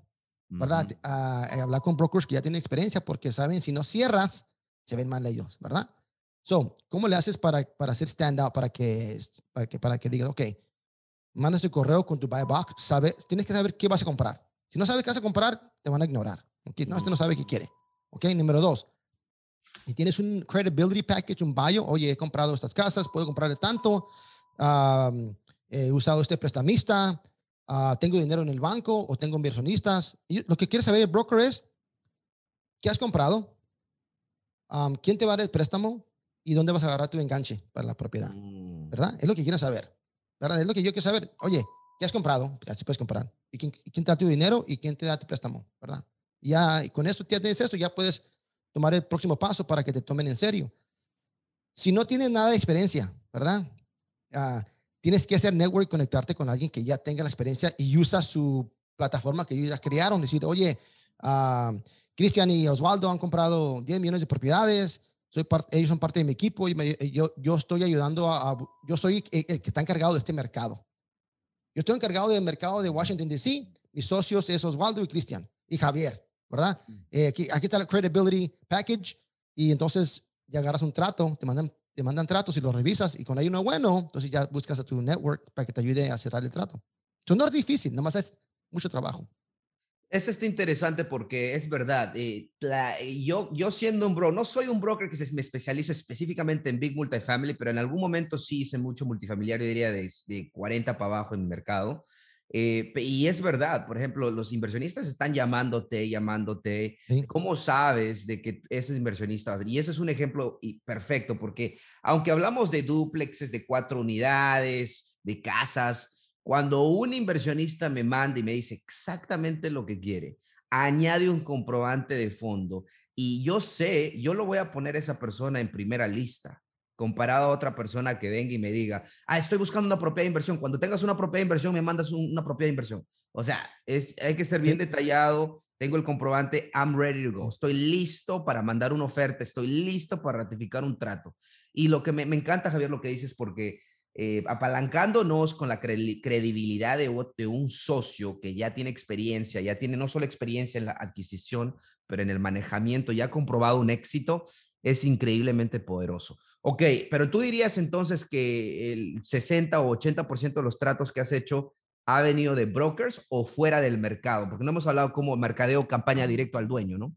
¿verdad? a, hablar con brokers que ya tienen experiencia, porque saben, si no cierras, se ven mal ellos, ¿verdad? So, ¿cómo le haces para, para hacer stand out, para que, para que, para que digas, ok, mandas tu correo con tu buy box, sabe, tienes que saber qué vas a comprar. Si no sabes qué vas a comprar, te van a ignorar. Okay? No, este no sabe qué quiere. Ok, número dos, si tienes un credibility package, un bio, oye, he comprado estas casas, puedo comprarle tanto, he usado este prestamista, ah, tengo dinero en el banco o tengo inversionistas. Y lo que quiere saber el broker es, ¿qué has comprado? ¿quién te va a dar el préstamo y dónde vas a agarrar tu enganche para la propiedad? Mm. ¿Verdad? Es lo que quiero saber. ¿Verdad? Es lo que yo quiero saber. Oye, ¿qué has comprado? Ya se puedes comprar. ¿Y quién, quién, te da tu dinero y quién te da tu préstamo? ¿Verdad? Ya y con eso tienes eso, ya puedes tomar el próximo paso para que te tomen en serio. Si no tienes nada de experiencia, ¿verdad? Ah, tienes que hacer network, conectarte con alguien que ya tenga la experiencia y usa su plataforma que ellos ya crearon. Decir, oye, uh, Cristian y Osvaldo han comprado 10 millones de propiedades, soy ellos son parte de mi equipo y yo, yo estoy ayudando a, yo soy el, que está encargado de este mercado. Yo estoy encargado del mercado de Washington, D.C., mis socios es Osvaldo y Cristian y Javier, ¿verdad? Mm. Eh, aquí, aquí está el Credibility Package y entonces ya agarras un trato, te mandan te mandan tratos y los revisas y con ahí uno bueno, entonces ya buscas a tu network para que te ayude a cerrar el trato. Eso no es difícil, nomás es mucho trabajo. Eso está interesante porque es verdad. Eh, yo, yo siendo un broker, no soy un broker que se, me especializo específicamente en Big Multifamily, pero en algún momento sí hice mucho multifamiliar, yo diría de, de 40 para abajo en el mercado. Eh, y es verdad, por ejemplo, los inversionistas están llamándote, llamándote. ¿Cómo sabes de que esos inversionistas? Y eso es un ejemplo perfecto, porque aunque hablamos de duplexes, de cuatro unidades, de casas, cuando un inversionista me manda y me dice exactamente lo que quiere, añade un comprobante de fondo y yo sé, yo lo voy a poner a esa persona en primera lista comparado a otra persona que venga y me diga, ah, estoy buscando una propiedad de inversión. Cuando tengas una propiedad de inversión, me mandas una propiedad de inversión. O sea, es, hay que ser bien detallado. Tengo el comprobante, I'm ready to go. Estoy listo para mandar una oferta, estoy listo para ratificar un trato. Y lo que me, me encanta, Javier, lo que dices, porque eh, apalancándonos con la credibilidad de, de, un socio que ya tiene experiencia, ya tiene no solo experiencia en la adquisición, pero en el manejamiento, ya ha comprobado un éxito, es increíblemente poderoso. Ok, pero tú dirías entonces que el 60 o 80% de los tratos que has hecho ha venido de brokers o fuera del mercado, porque no hemos hablado como mercadeo campaña directo al dueño, ¿no?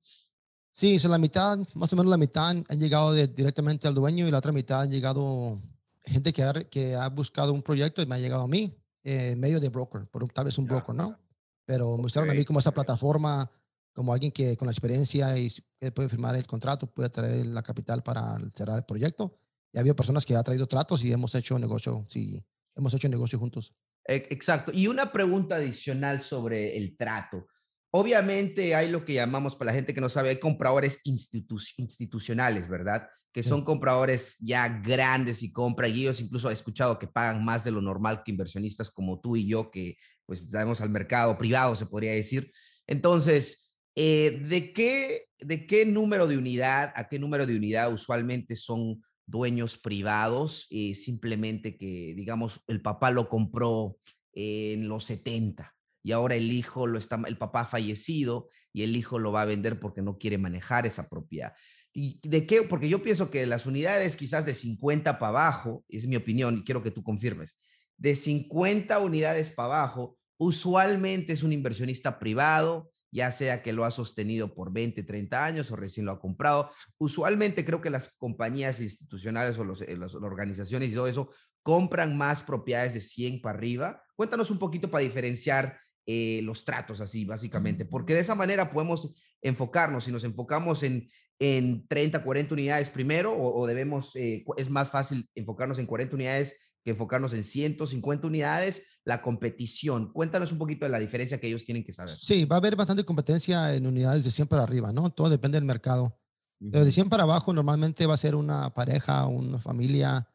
Sí, son la mitad, más o menos la mitad han llegado directamente al dueño y la otra mitad han llegado gente que ha, que ha buscado un proyecto y me ha llegado a mí eh, medio de broker, por tal vez un broker, ¿no? Pero me mostraron a mí como esa plataforma, como alguien que con la experiencia y que puede firmar el contrato, puede traer la capital para cerrar el proyecto. Y ha habido personas que ha traído tratos y hemos hecho negocio, sí, hemos hecho negocio juntos. Exacto. Y una pregunta adicional sobre el trato. Obviamente hay lo que llamamos, para la gente que no sabe, hay compradores institucionales, ¿verdad? que son compradores ya grandes y compran, y ellos incluso he escuchado que pagan más de lo normal que inversionistas como tú y yo, que pues sabemos al mercado privado, se podría decir. Entonces, eh, ¿de, qué, ¿de qué número de unidad, a qué número de unidad usualmente son dueños privados? Eh, simplemente que, digamos, el papá lo compró en los 70 y ahora el hijo lo está, el papá ha fallecido y el hijo lo va a vender porque no quiere manejar esa propiedad. ¿Y de qué? Porque yo pienso que las unidades quizás de 50 para abajo, es mi opinión y quiero que tú confirmes, de 50 unidades para abajo, usualmente es un inversionista privado, ya sea que lo ha sostenido por 20, 30 años o recién lo ha comprado. Usualmente creo que las compañías institucionales o los, eh, las organizaciones y todo eso compran más propiedades de 100 para arriba. Cuéntanos un poquito para diferenciar eh, los tratos así, básicamente, porque de esa manera podemos enfocarnos, si nos enfocamos en, en 30, 40 unidades primero, o, debemos, eh, es más fácil enfocarnos en 40 unidades que enfocarnos en 150 unidades, la competición. Cuéntanos un poquito de la diferencia que ellos tienen que saber. Sí, va a haber bastante competencia en unidades de 100 para arriba, ¿no? Todo depende del mercado. de 100 para abajo normalmente va a ser una pareja, una familia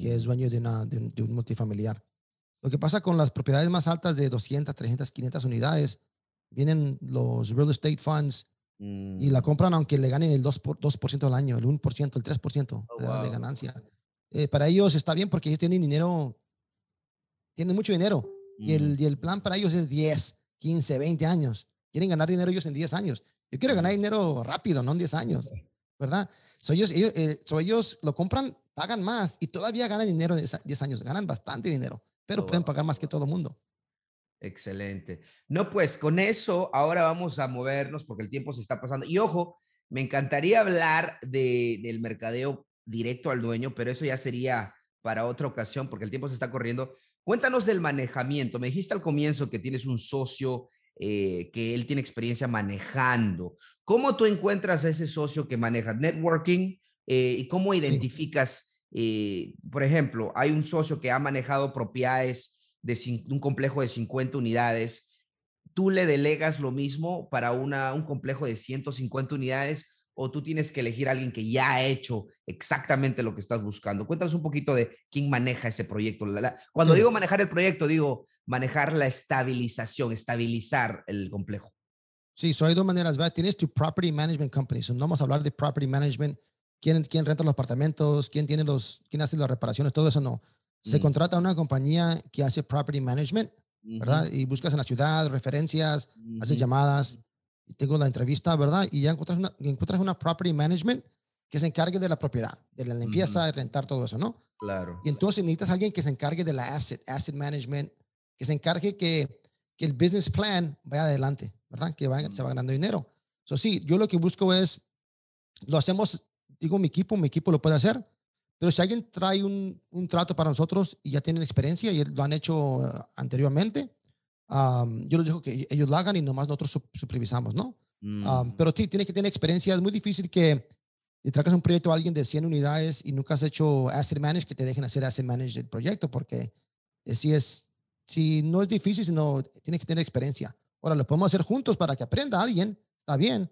que es mm. dueño de, una, de un multifamiliar. Lo que pasa con las propiedades más altas de 200, 300, 500 unidades, vienen los real estate funds y la mm. compran aunque le ganen el 2%, por, 2 al año, el 1%, el 3% de, ganancia. Eh, para ellos está bien porque ellos tienen dinero, tienen mucho dinero y, el, mm. y el plan para ellos es 10, 15, 20 años. Quieren ganar dinero ellos en 10 años. Yo quiero ganar mm. dinero rápido, no en 10 años, ¿verdad? So ellos, ellos, eh, ellos lo compran, pagan más y todavía ganan dinero en 10 años, ganan bastante dinero pero pueden pagar más que todo el mundo. Excelente. No, pues con eso ahora vamos a movernos porque el tiempo se está pasando. Y ojo, me encantaría hablar de, del mercadeo directo al dueño, pero eso ya sería para otra ocasión porque el tiempo se está corriendo. Cuéntanos del manejamiento. Me dijiste al comienzo que tienes un socio eh, que él tiene experiencia manejando. ¿Cómo tú encuentras a ese socio que maneja networking eh, y cómo identificas, eh, por ejemplo, hay un socio que ha manejado propiedades de un complejo de 50 unidades, tú le delegas lo mismo para una, un complejo de 150 unidades o tú tienes que elegir a alguien que ya ha hecho exactamente lo que estás buscando. Cuéntanos un poquito de quién maneja ese proyecto. Cuando digo manejar el proyecto, digo manejar la estabilización, estabilizar el complejo. Sí, so hay dos maneras, ¿verdad? Tienes tu property management company. So no vamos a hablar de property management, quién, quién renta los apartamentos, quién tiene los, quién hace las reparaciones, todo eso no. Se mm. contrata una compañía que hace property management, ¿verdad? Y buscas en la ciudad referencias, haces llamadas, y tengo la entrevista, ¿verdad? Y ya encuentras una, encuentras una property management que se encargue de la propiedad, de la limpieza, de rentar todo eso, ¿no? Claro. Y entonces necesitas a alguien que se encargue de la asset, asset management, que se encargue que, que el business plan vaya adelante, ¿verdad? Que vaya, se va ganando dinero. Eso sí, yo lo que busco es, lo hacemos, digo, mi equipo, mi equipo lo puede hacer, pero si alguien trae un, un trato para nosotros y ya tienen experiencia y lo han hecho uh, anteriormente, yo les digo que ellos lo hagan y nomás nosotros supervisamos, ¿no? Mm. pero sí, tiene que tener experiencia. Es muy difícil que le traigas un proyecto a alguien de 100 unidades y nunca has hecho asset manage, que te dejen hacer asset manage del proyecto, porque si es, si no es difícil, sino tiene que tener experiencia. Ahora, lo podemos hacer juntos para que aprenda alguien, está bien.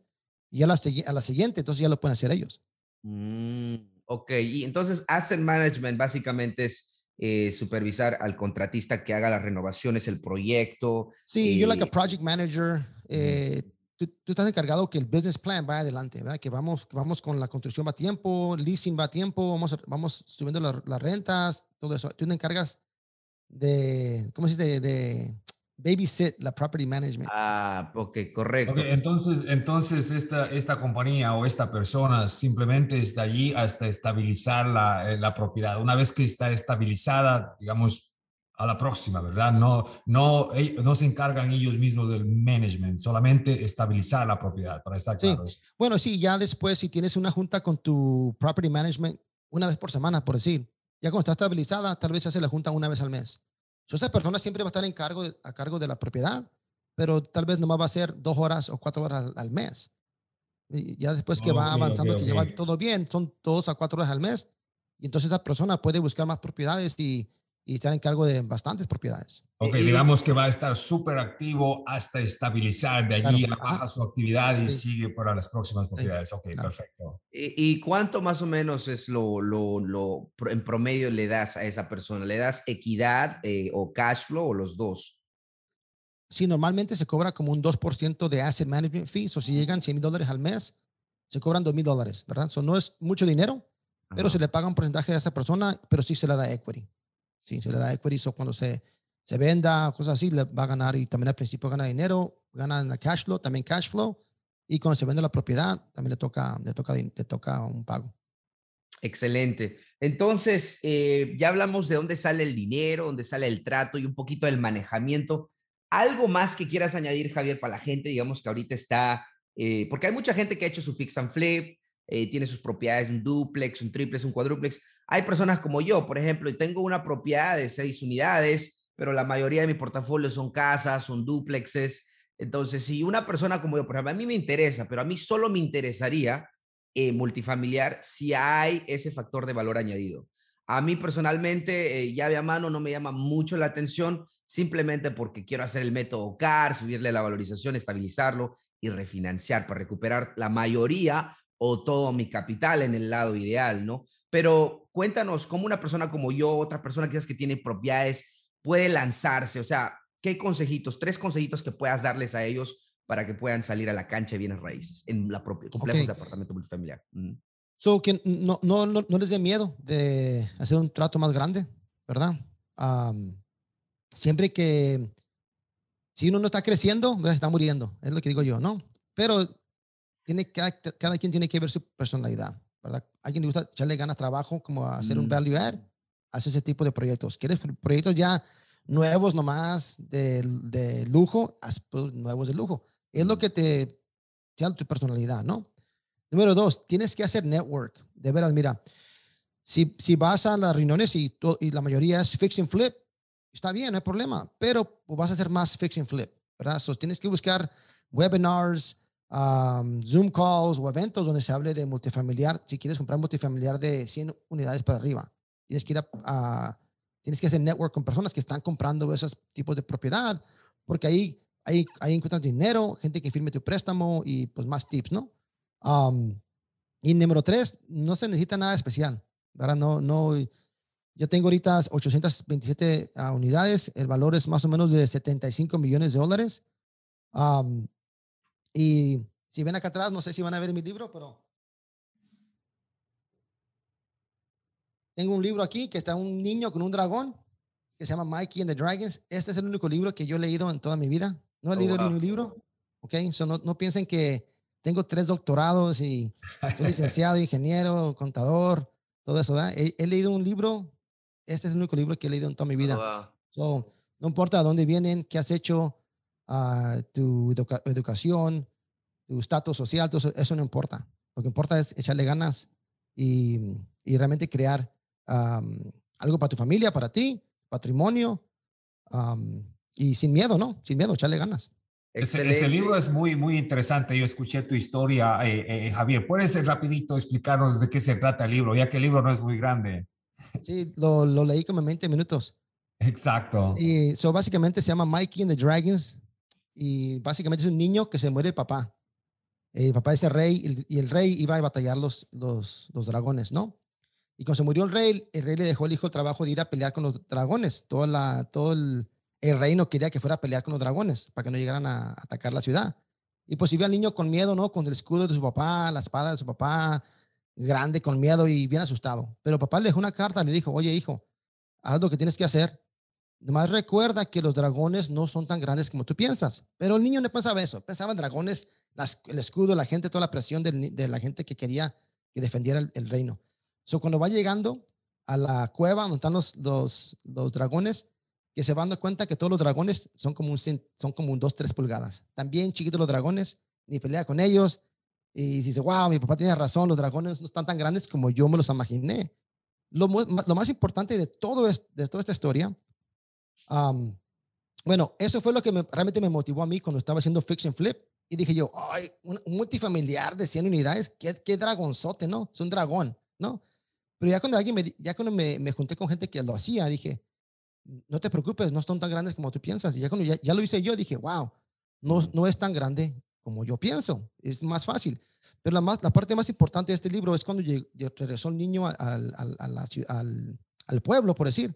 Y a la, a la siguiente, entonces ya lo pueden hacer ellos. Mm, ok, y entonces asset management básicamente es eh, supervisar al contratista que haga las renovaciones, el proyecto. Sí, yo like a eh, project manager. Eh, tú, estás encargado que el business plan vaya adelante, ¿verdad? Que vamos, vamos con la construcción va a tiempo, leasing va a tiempo, vamos, vamos subiendo las rentas, todo eso. Tú te encargas de, ¿cómo se dice? de babysit la property management. Ah, ok, correcto. entonces, entonces esta, esta compañía o esta persona simplemente está allí hasta estabilizar la, eh, la propiedad. Una vez que está estabilizada, digamos, a la próxima, ¿verdad? No, no, no se encargan ellos mismos del management, solamente estabilizar la propiedad, para estar claros. Bueno, sí, ya después, si tienes una junta con tu property management una vez por semana, por decir, ya cuando está estabilizada, tal vez se hace la junta una vez al mes esa persona siempre va a estar en cargo a cargo de la propiedad, pero tal vez nomás va a ser dos horas o cuatro horas al, mes. Y ya después que va avanzando, que lleva todo bien, son dos a cuatro horas al mes. Y entonces esa persona puede buscar más propiedades y, y estar en cargo de bastantes propiedades. Ok, digamos que va a estar súper activo hasta estabilizar, de allí baja su actividad y sigue para las próximas propiedades. ok, perfecto. ¿Y, cuánto más o menos es lo, lo, lo, en promedio le das a esa persona? ¿Le das equidad eh, o cash flow o los dos? Sí, normalmente se cobra como un 2% de asset management fees, o si llegan 100 mil dólares al mes, se cobran 2 mil dólares, ¿verdad? Eso no es mucho dinero, pero se le paga un porcentaje a esa persona, pero sí se le da equity. Sí, se le da equity, so cuando se, se venda, cosas así, le va a ganar y también al principio gana dinero, gana en cash flow, también cash flow, y cuando se vende la propiedad, también le toca, le toca, le toca un pago. Excelente. Entonces, eh, ya hablamos de dónde sale el dinero, dónde sale el trato y un poquito del manejamiento. ¿Algo más que quieras añadir, Javier, para la gente? Digamos que ahorita está, eh, porque hay mucha gente que ha hecho su fix and flip, eh, tiene sus propiedades, un duplex, un triplex, un cuádruplex. Hay personas como yo, por ejemplo, y tengo una propiedad de seis unidades, pero la mayoría de mi portafolio son casas, son duplexes. Entonces, si una persona como yo, por ejemplo, a mí me interesa, pero a mí solo me interesaría eh, multifamiliar si hay ese factor de valor añadido. A mí personalmente, eh, llave a mano no me llama mucho la atención, simplemente porque quiero hacer el método CAR, subirle la valorización, estabilizarlo y refinanciar para recuperar la mayoría o todo mi capital en el lado ideal, ¿no? Pero cuéntanos cómo una persona como yo, otra persona quizás que tiene propiedades, puede lanzarse, o sea, ¿qué consejitos, tres consejitos que puedas darles a ellos para que puedan salir a la cancha de bienes raíces en la propia complejos de apartamento multifamiliar? So, que no, no, no, no, les dé miedo de hacer un trato más grande, ¿verdad? siempre que, si uno no está creciendo, está muriendo, es lo que digo yo, ¿no? Pero tiene, cada, cada quien tiene que ver su personalidad, ¿verdad? Alguien le gusta echarle ganas trabajo, como hacer un mm. value add, hace ese tipo de proyectos. ¿Quieres proyectos ya nuevos nomás de, de lujo? Haz pues, nuevos de lujo. Es lo que te sea tu personalidad, ¿no? Número dos, tienes que hacer network. De veras, mira, si, si vas a las reuniones y, y la mayoría es fix and flip, está bien, no hay problema, pero vas a hacer más fix and flip, ¿verdad? So, tienes que buscar webinars, Zoom calls o eventos donde se hable de multifamiliar. Si quieres comprar multifamiliar de 100 unidades para arriba, tienes que ir a, tienes que hacer network con personas que están comprando esos tipos de propiedad, porque ahí, ahí, ahí encuentras dinero, gente que firme tu préstamo y pues más tips, ¿no? y número tres, no se necesita nada especial, ¿verdad? No, no, yo tengo ahorita 827 ah, unidades, el valor es más o menos de 75 millones de dólares. Y si ven acá atrás, no sé si van a ver mi libro, pero tengo un libro aquí que está un niño con un dragón que se llama Mikey and the Dragons. Este es el único libro que yo he leído en toda mi vida. No he oh, leído ningún libro. Ok, so no, no piensen que tengo tres doctorados y soy licenciado, ingeniero, contador, todo eso. He, he, leído un libro. Este es el único libro que he leído en toda mi vida. Oh, no importa de dónde vienen, qué has hecho, uh, tu educación, tu estatus social, todo eso, no importa. Lo que importa es echarle ganas y, y realmente crear algo para tu familia, para ti, patrimonio, y sin miedo, ¿no? Sin miedo, echarle ganas. Ese, libro es muy, muy interesante. Yo escuché tu historia, eh, eh, Javier. ¿Puedes rapidito explicarnos de qué se trata el libro, ya que el libro no es muy grande? Sí, lo, lo leí como en 20 minutos. Exacto. Y so básicamente se llama Mikey and the Dragons. Y básicamente es un niño que se muere el papá. El papá es el rey y el rey iba a batallar los, los, los dragones, ¿no? Y cuando se murió el rey, el rey le dejó al hijo el trabajo de ir a pelear con los dragones. Todo, la, todo el, el reino quería que fuera a pelear con los dragones para que no llegaran a atacar la ciudad. Y pues iba al niño con miedo, ¿no? Con el escudo de su papá, la espada de su papá, grande, con miedo y bien asustado. Pero papá le dejó una carta, le dijo, oye hijo, haz lo que tienes que hacer. Además recuerda que los dragones no son tan grandes como tú piensas. Pero el niño no pensaba eso. Pensaba en dragones, el escudo, la gente, toda la presión de, la gente que quería que defendiera el reino. So, cuando va llegando a la cueva donde están los, los, los dragones, que se van dando cuenta que todos los dragones son como un, son como un 2, 3 pulgadas. También chiquitos los dragones, ni pelea con ellos. Y dice, wow, mi papá tiene razón, los dragones no están tan grandes como yo me los imaginé. Lo, lo más importante de, todo es, de toda esta historia, bueno, eso fue lo que realmente me motivó a mí cuando estaba haciendo Fiction Flip. Y dije yo, ay, un, multifamiliar de 100 unidades, qué, qué dragonzote, ¿no? Es un dragón, ¿no? Pero ya cuando alguien me, ya cuando me, me, junté con gente que lo hacía, dije, no te preocupes, no son tan grandes como tú piensas. Y ya cuando ya, lo hice yo, dije, wow, no, no es tan grande como yo pienso, es más fácil. Pero la, más, la parte más importante de este libro es cuando regresó el niño al, al, al, al, pueblo, por decir.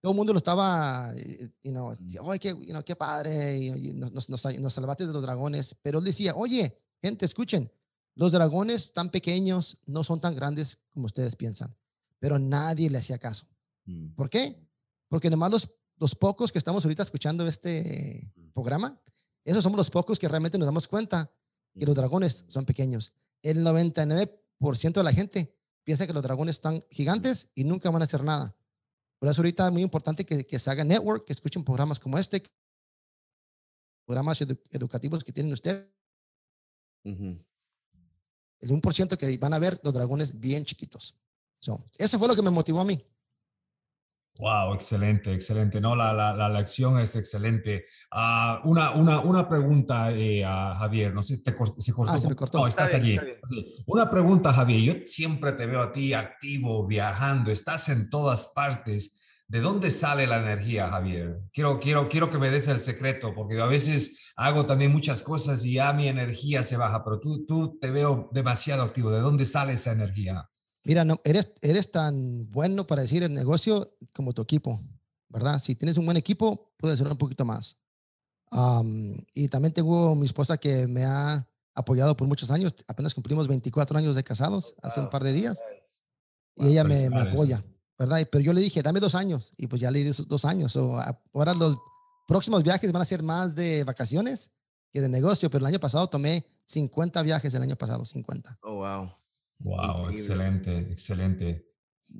Todo el mundo lo estaba, eh, you know, oye, qué, you know, qué padre, y, nos, nos, nos, salvaste de los dragones. Pero él decía, oye, gente, escuchen, los dragones tan pequeños no son tan grandes como ustedes piensan, pero nadie le hacía caso. Mm. ¿Por qué? Porque nomás los, los pocos que estamos ahorita escuchando este mm. programa, esos somos los pocos que realmente nos damos cuenta que los mm. dragones son pequeños. El 99% de la gente piensa que los dragones están gigantes y nunca van a hacer nada. Por eso ahorita es muy importante que, que se haga network, que escuchen programas como este, programas educativos que tienen ustedes el 1% que van a ver los dragones bien chiquitos. eso fue lo que me motivó a mí. Wow, excelente, excelente. No, la, la, la lección es excelente. Uh, una, una, una pregunta, eh, a Javier, no sé, te, se cortó. Ah, se me cortó. No, estás aquí. Una pregunta, Javier. Yo siempre te veo a ti activo, viajando, estás en todas partes. ¿De dónde sale la energía, Javier? Quiero, quiero, quiero que me des el secreto, porque a veces hago también muchas cosas y ya mi energía se baja, pero tú, tú te veo demasiado activo. ¿De dónde sale esa energía? Mira, no, eres, eres tan bueno para decir el negocio como tu equipo, ¿verdad? Si tienes un buen equipo, puedes hacer un poquito más. y también tengo mi esposa que me ha apoyado por muchos años. Apenas cumplimos 24 años de casados hace un par de días. Y ella me, me apoya. ¿verdad? Pero yo le dije, dame dos años, y pues ya le di esos dos años. o ahora los próximos viajes van a ser más de vacaciones que de negocio, pero el año pasado tomé 50 viajes el año pasado, 50. Oh, wow. Wow, excelente, excelente.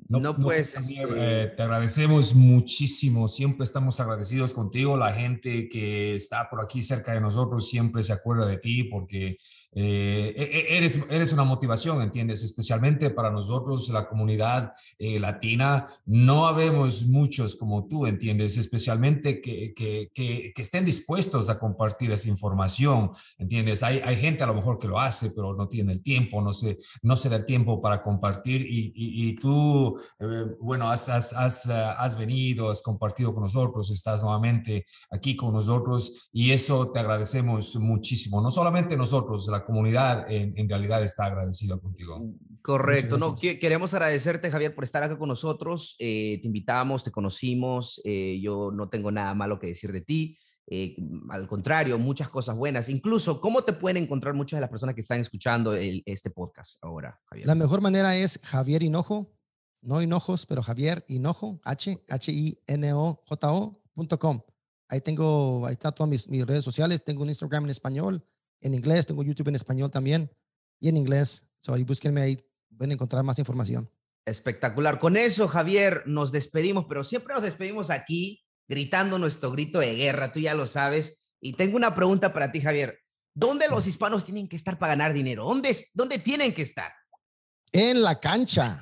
No, pues. te agradecemos muchísimo. Siempre estamos agradecidos contigo. La gente que está por aquí cerca de nosotros siempre se acuerda de ti porque eh, e, e, eres, eres una motivación, ¿entiendes? Especialmente para nosotros, la comunidad eh, latina, no habemos muchos como tú, ¿entiendes? Especialmente que, que, que, estén dispuestos a compartir esa información, ¿entiendes? Hay, hay gente a lo mejor que lo hace, pero no tiene el tiempo, no se, no se da el tiempo para compartir y, y, tú, eh, bueno, has, has, has, has venido, has compartido con nosotros, estás nuevamente aquí con nosotros y eso te agradecemos muchísimo, no solamente nosotros, la comunidad en, realidad está agradecida contigo. Mm, correcto, no, queremos agradecerte Javier por estar acá con nosotros, eh, te invitamos, te conocimos, eh, yo no tengo nada malo que decir de ti, eh, al contrario, muchas cosas buenas, incluso cómo te pueden encontrar muchas de las personas que están escuchando este podcast ahora, Javier. La mejor manera es Javier Hinojo, no Hinojos, pero Javier Hinojo, H, H I N O J O.com. Ahí tengo, ahí está todas mis, mis redes sociales, tengo un Instagram en español, en inglés, tengo YouTube en español también y en inglés. So ahí búsquenme ahí, pueden encontrar más información. Espectacular. Con eso, Javier, nos despedimos, pero siempre nos despedimos aquí gritando nuestro grito de guerra, tú ya lo sabes. Y tengo una pregunta para ti, Javier. ¿Dónde los hispanos tienen que estar para ganar dinero? ¿Dónde, dónde tienen que estar? En la cancha.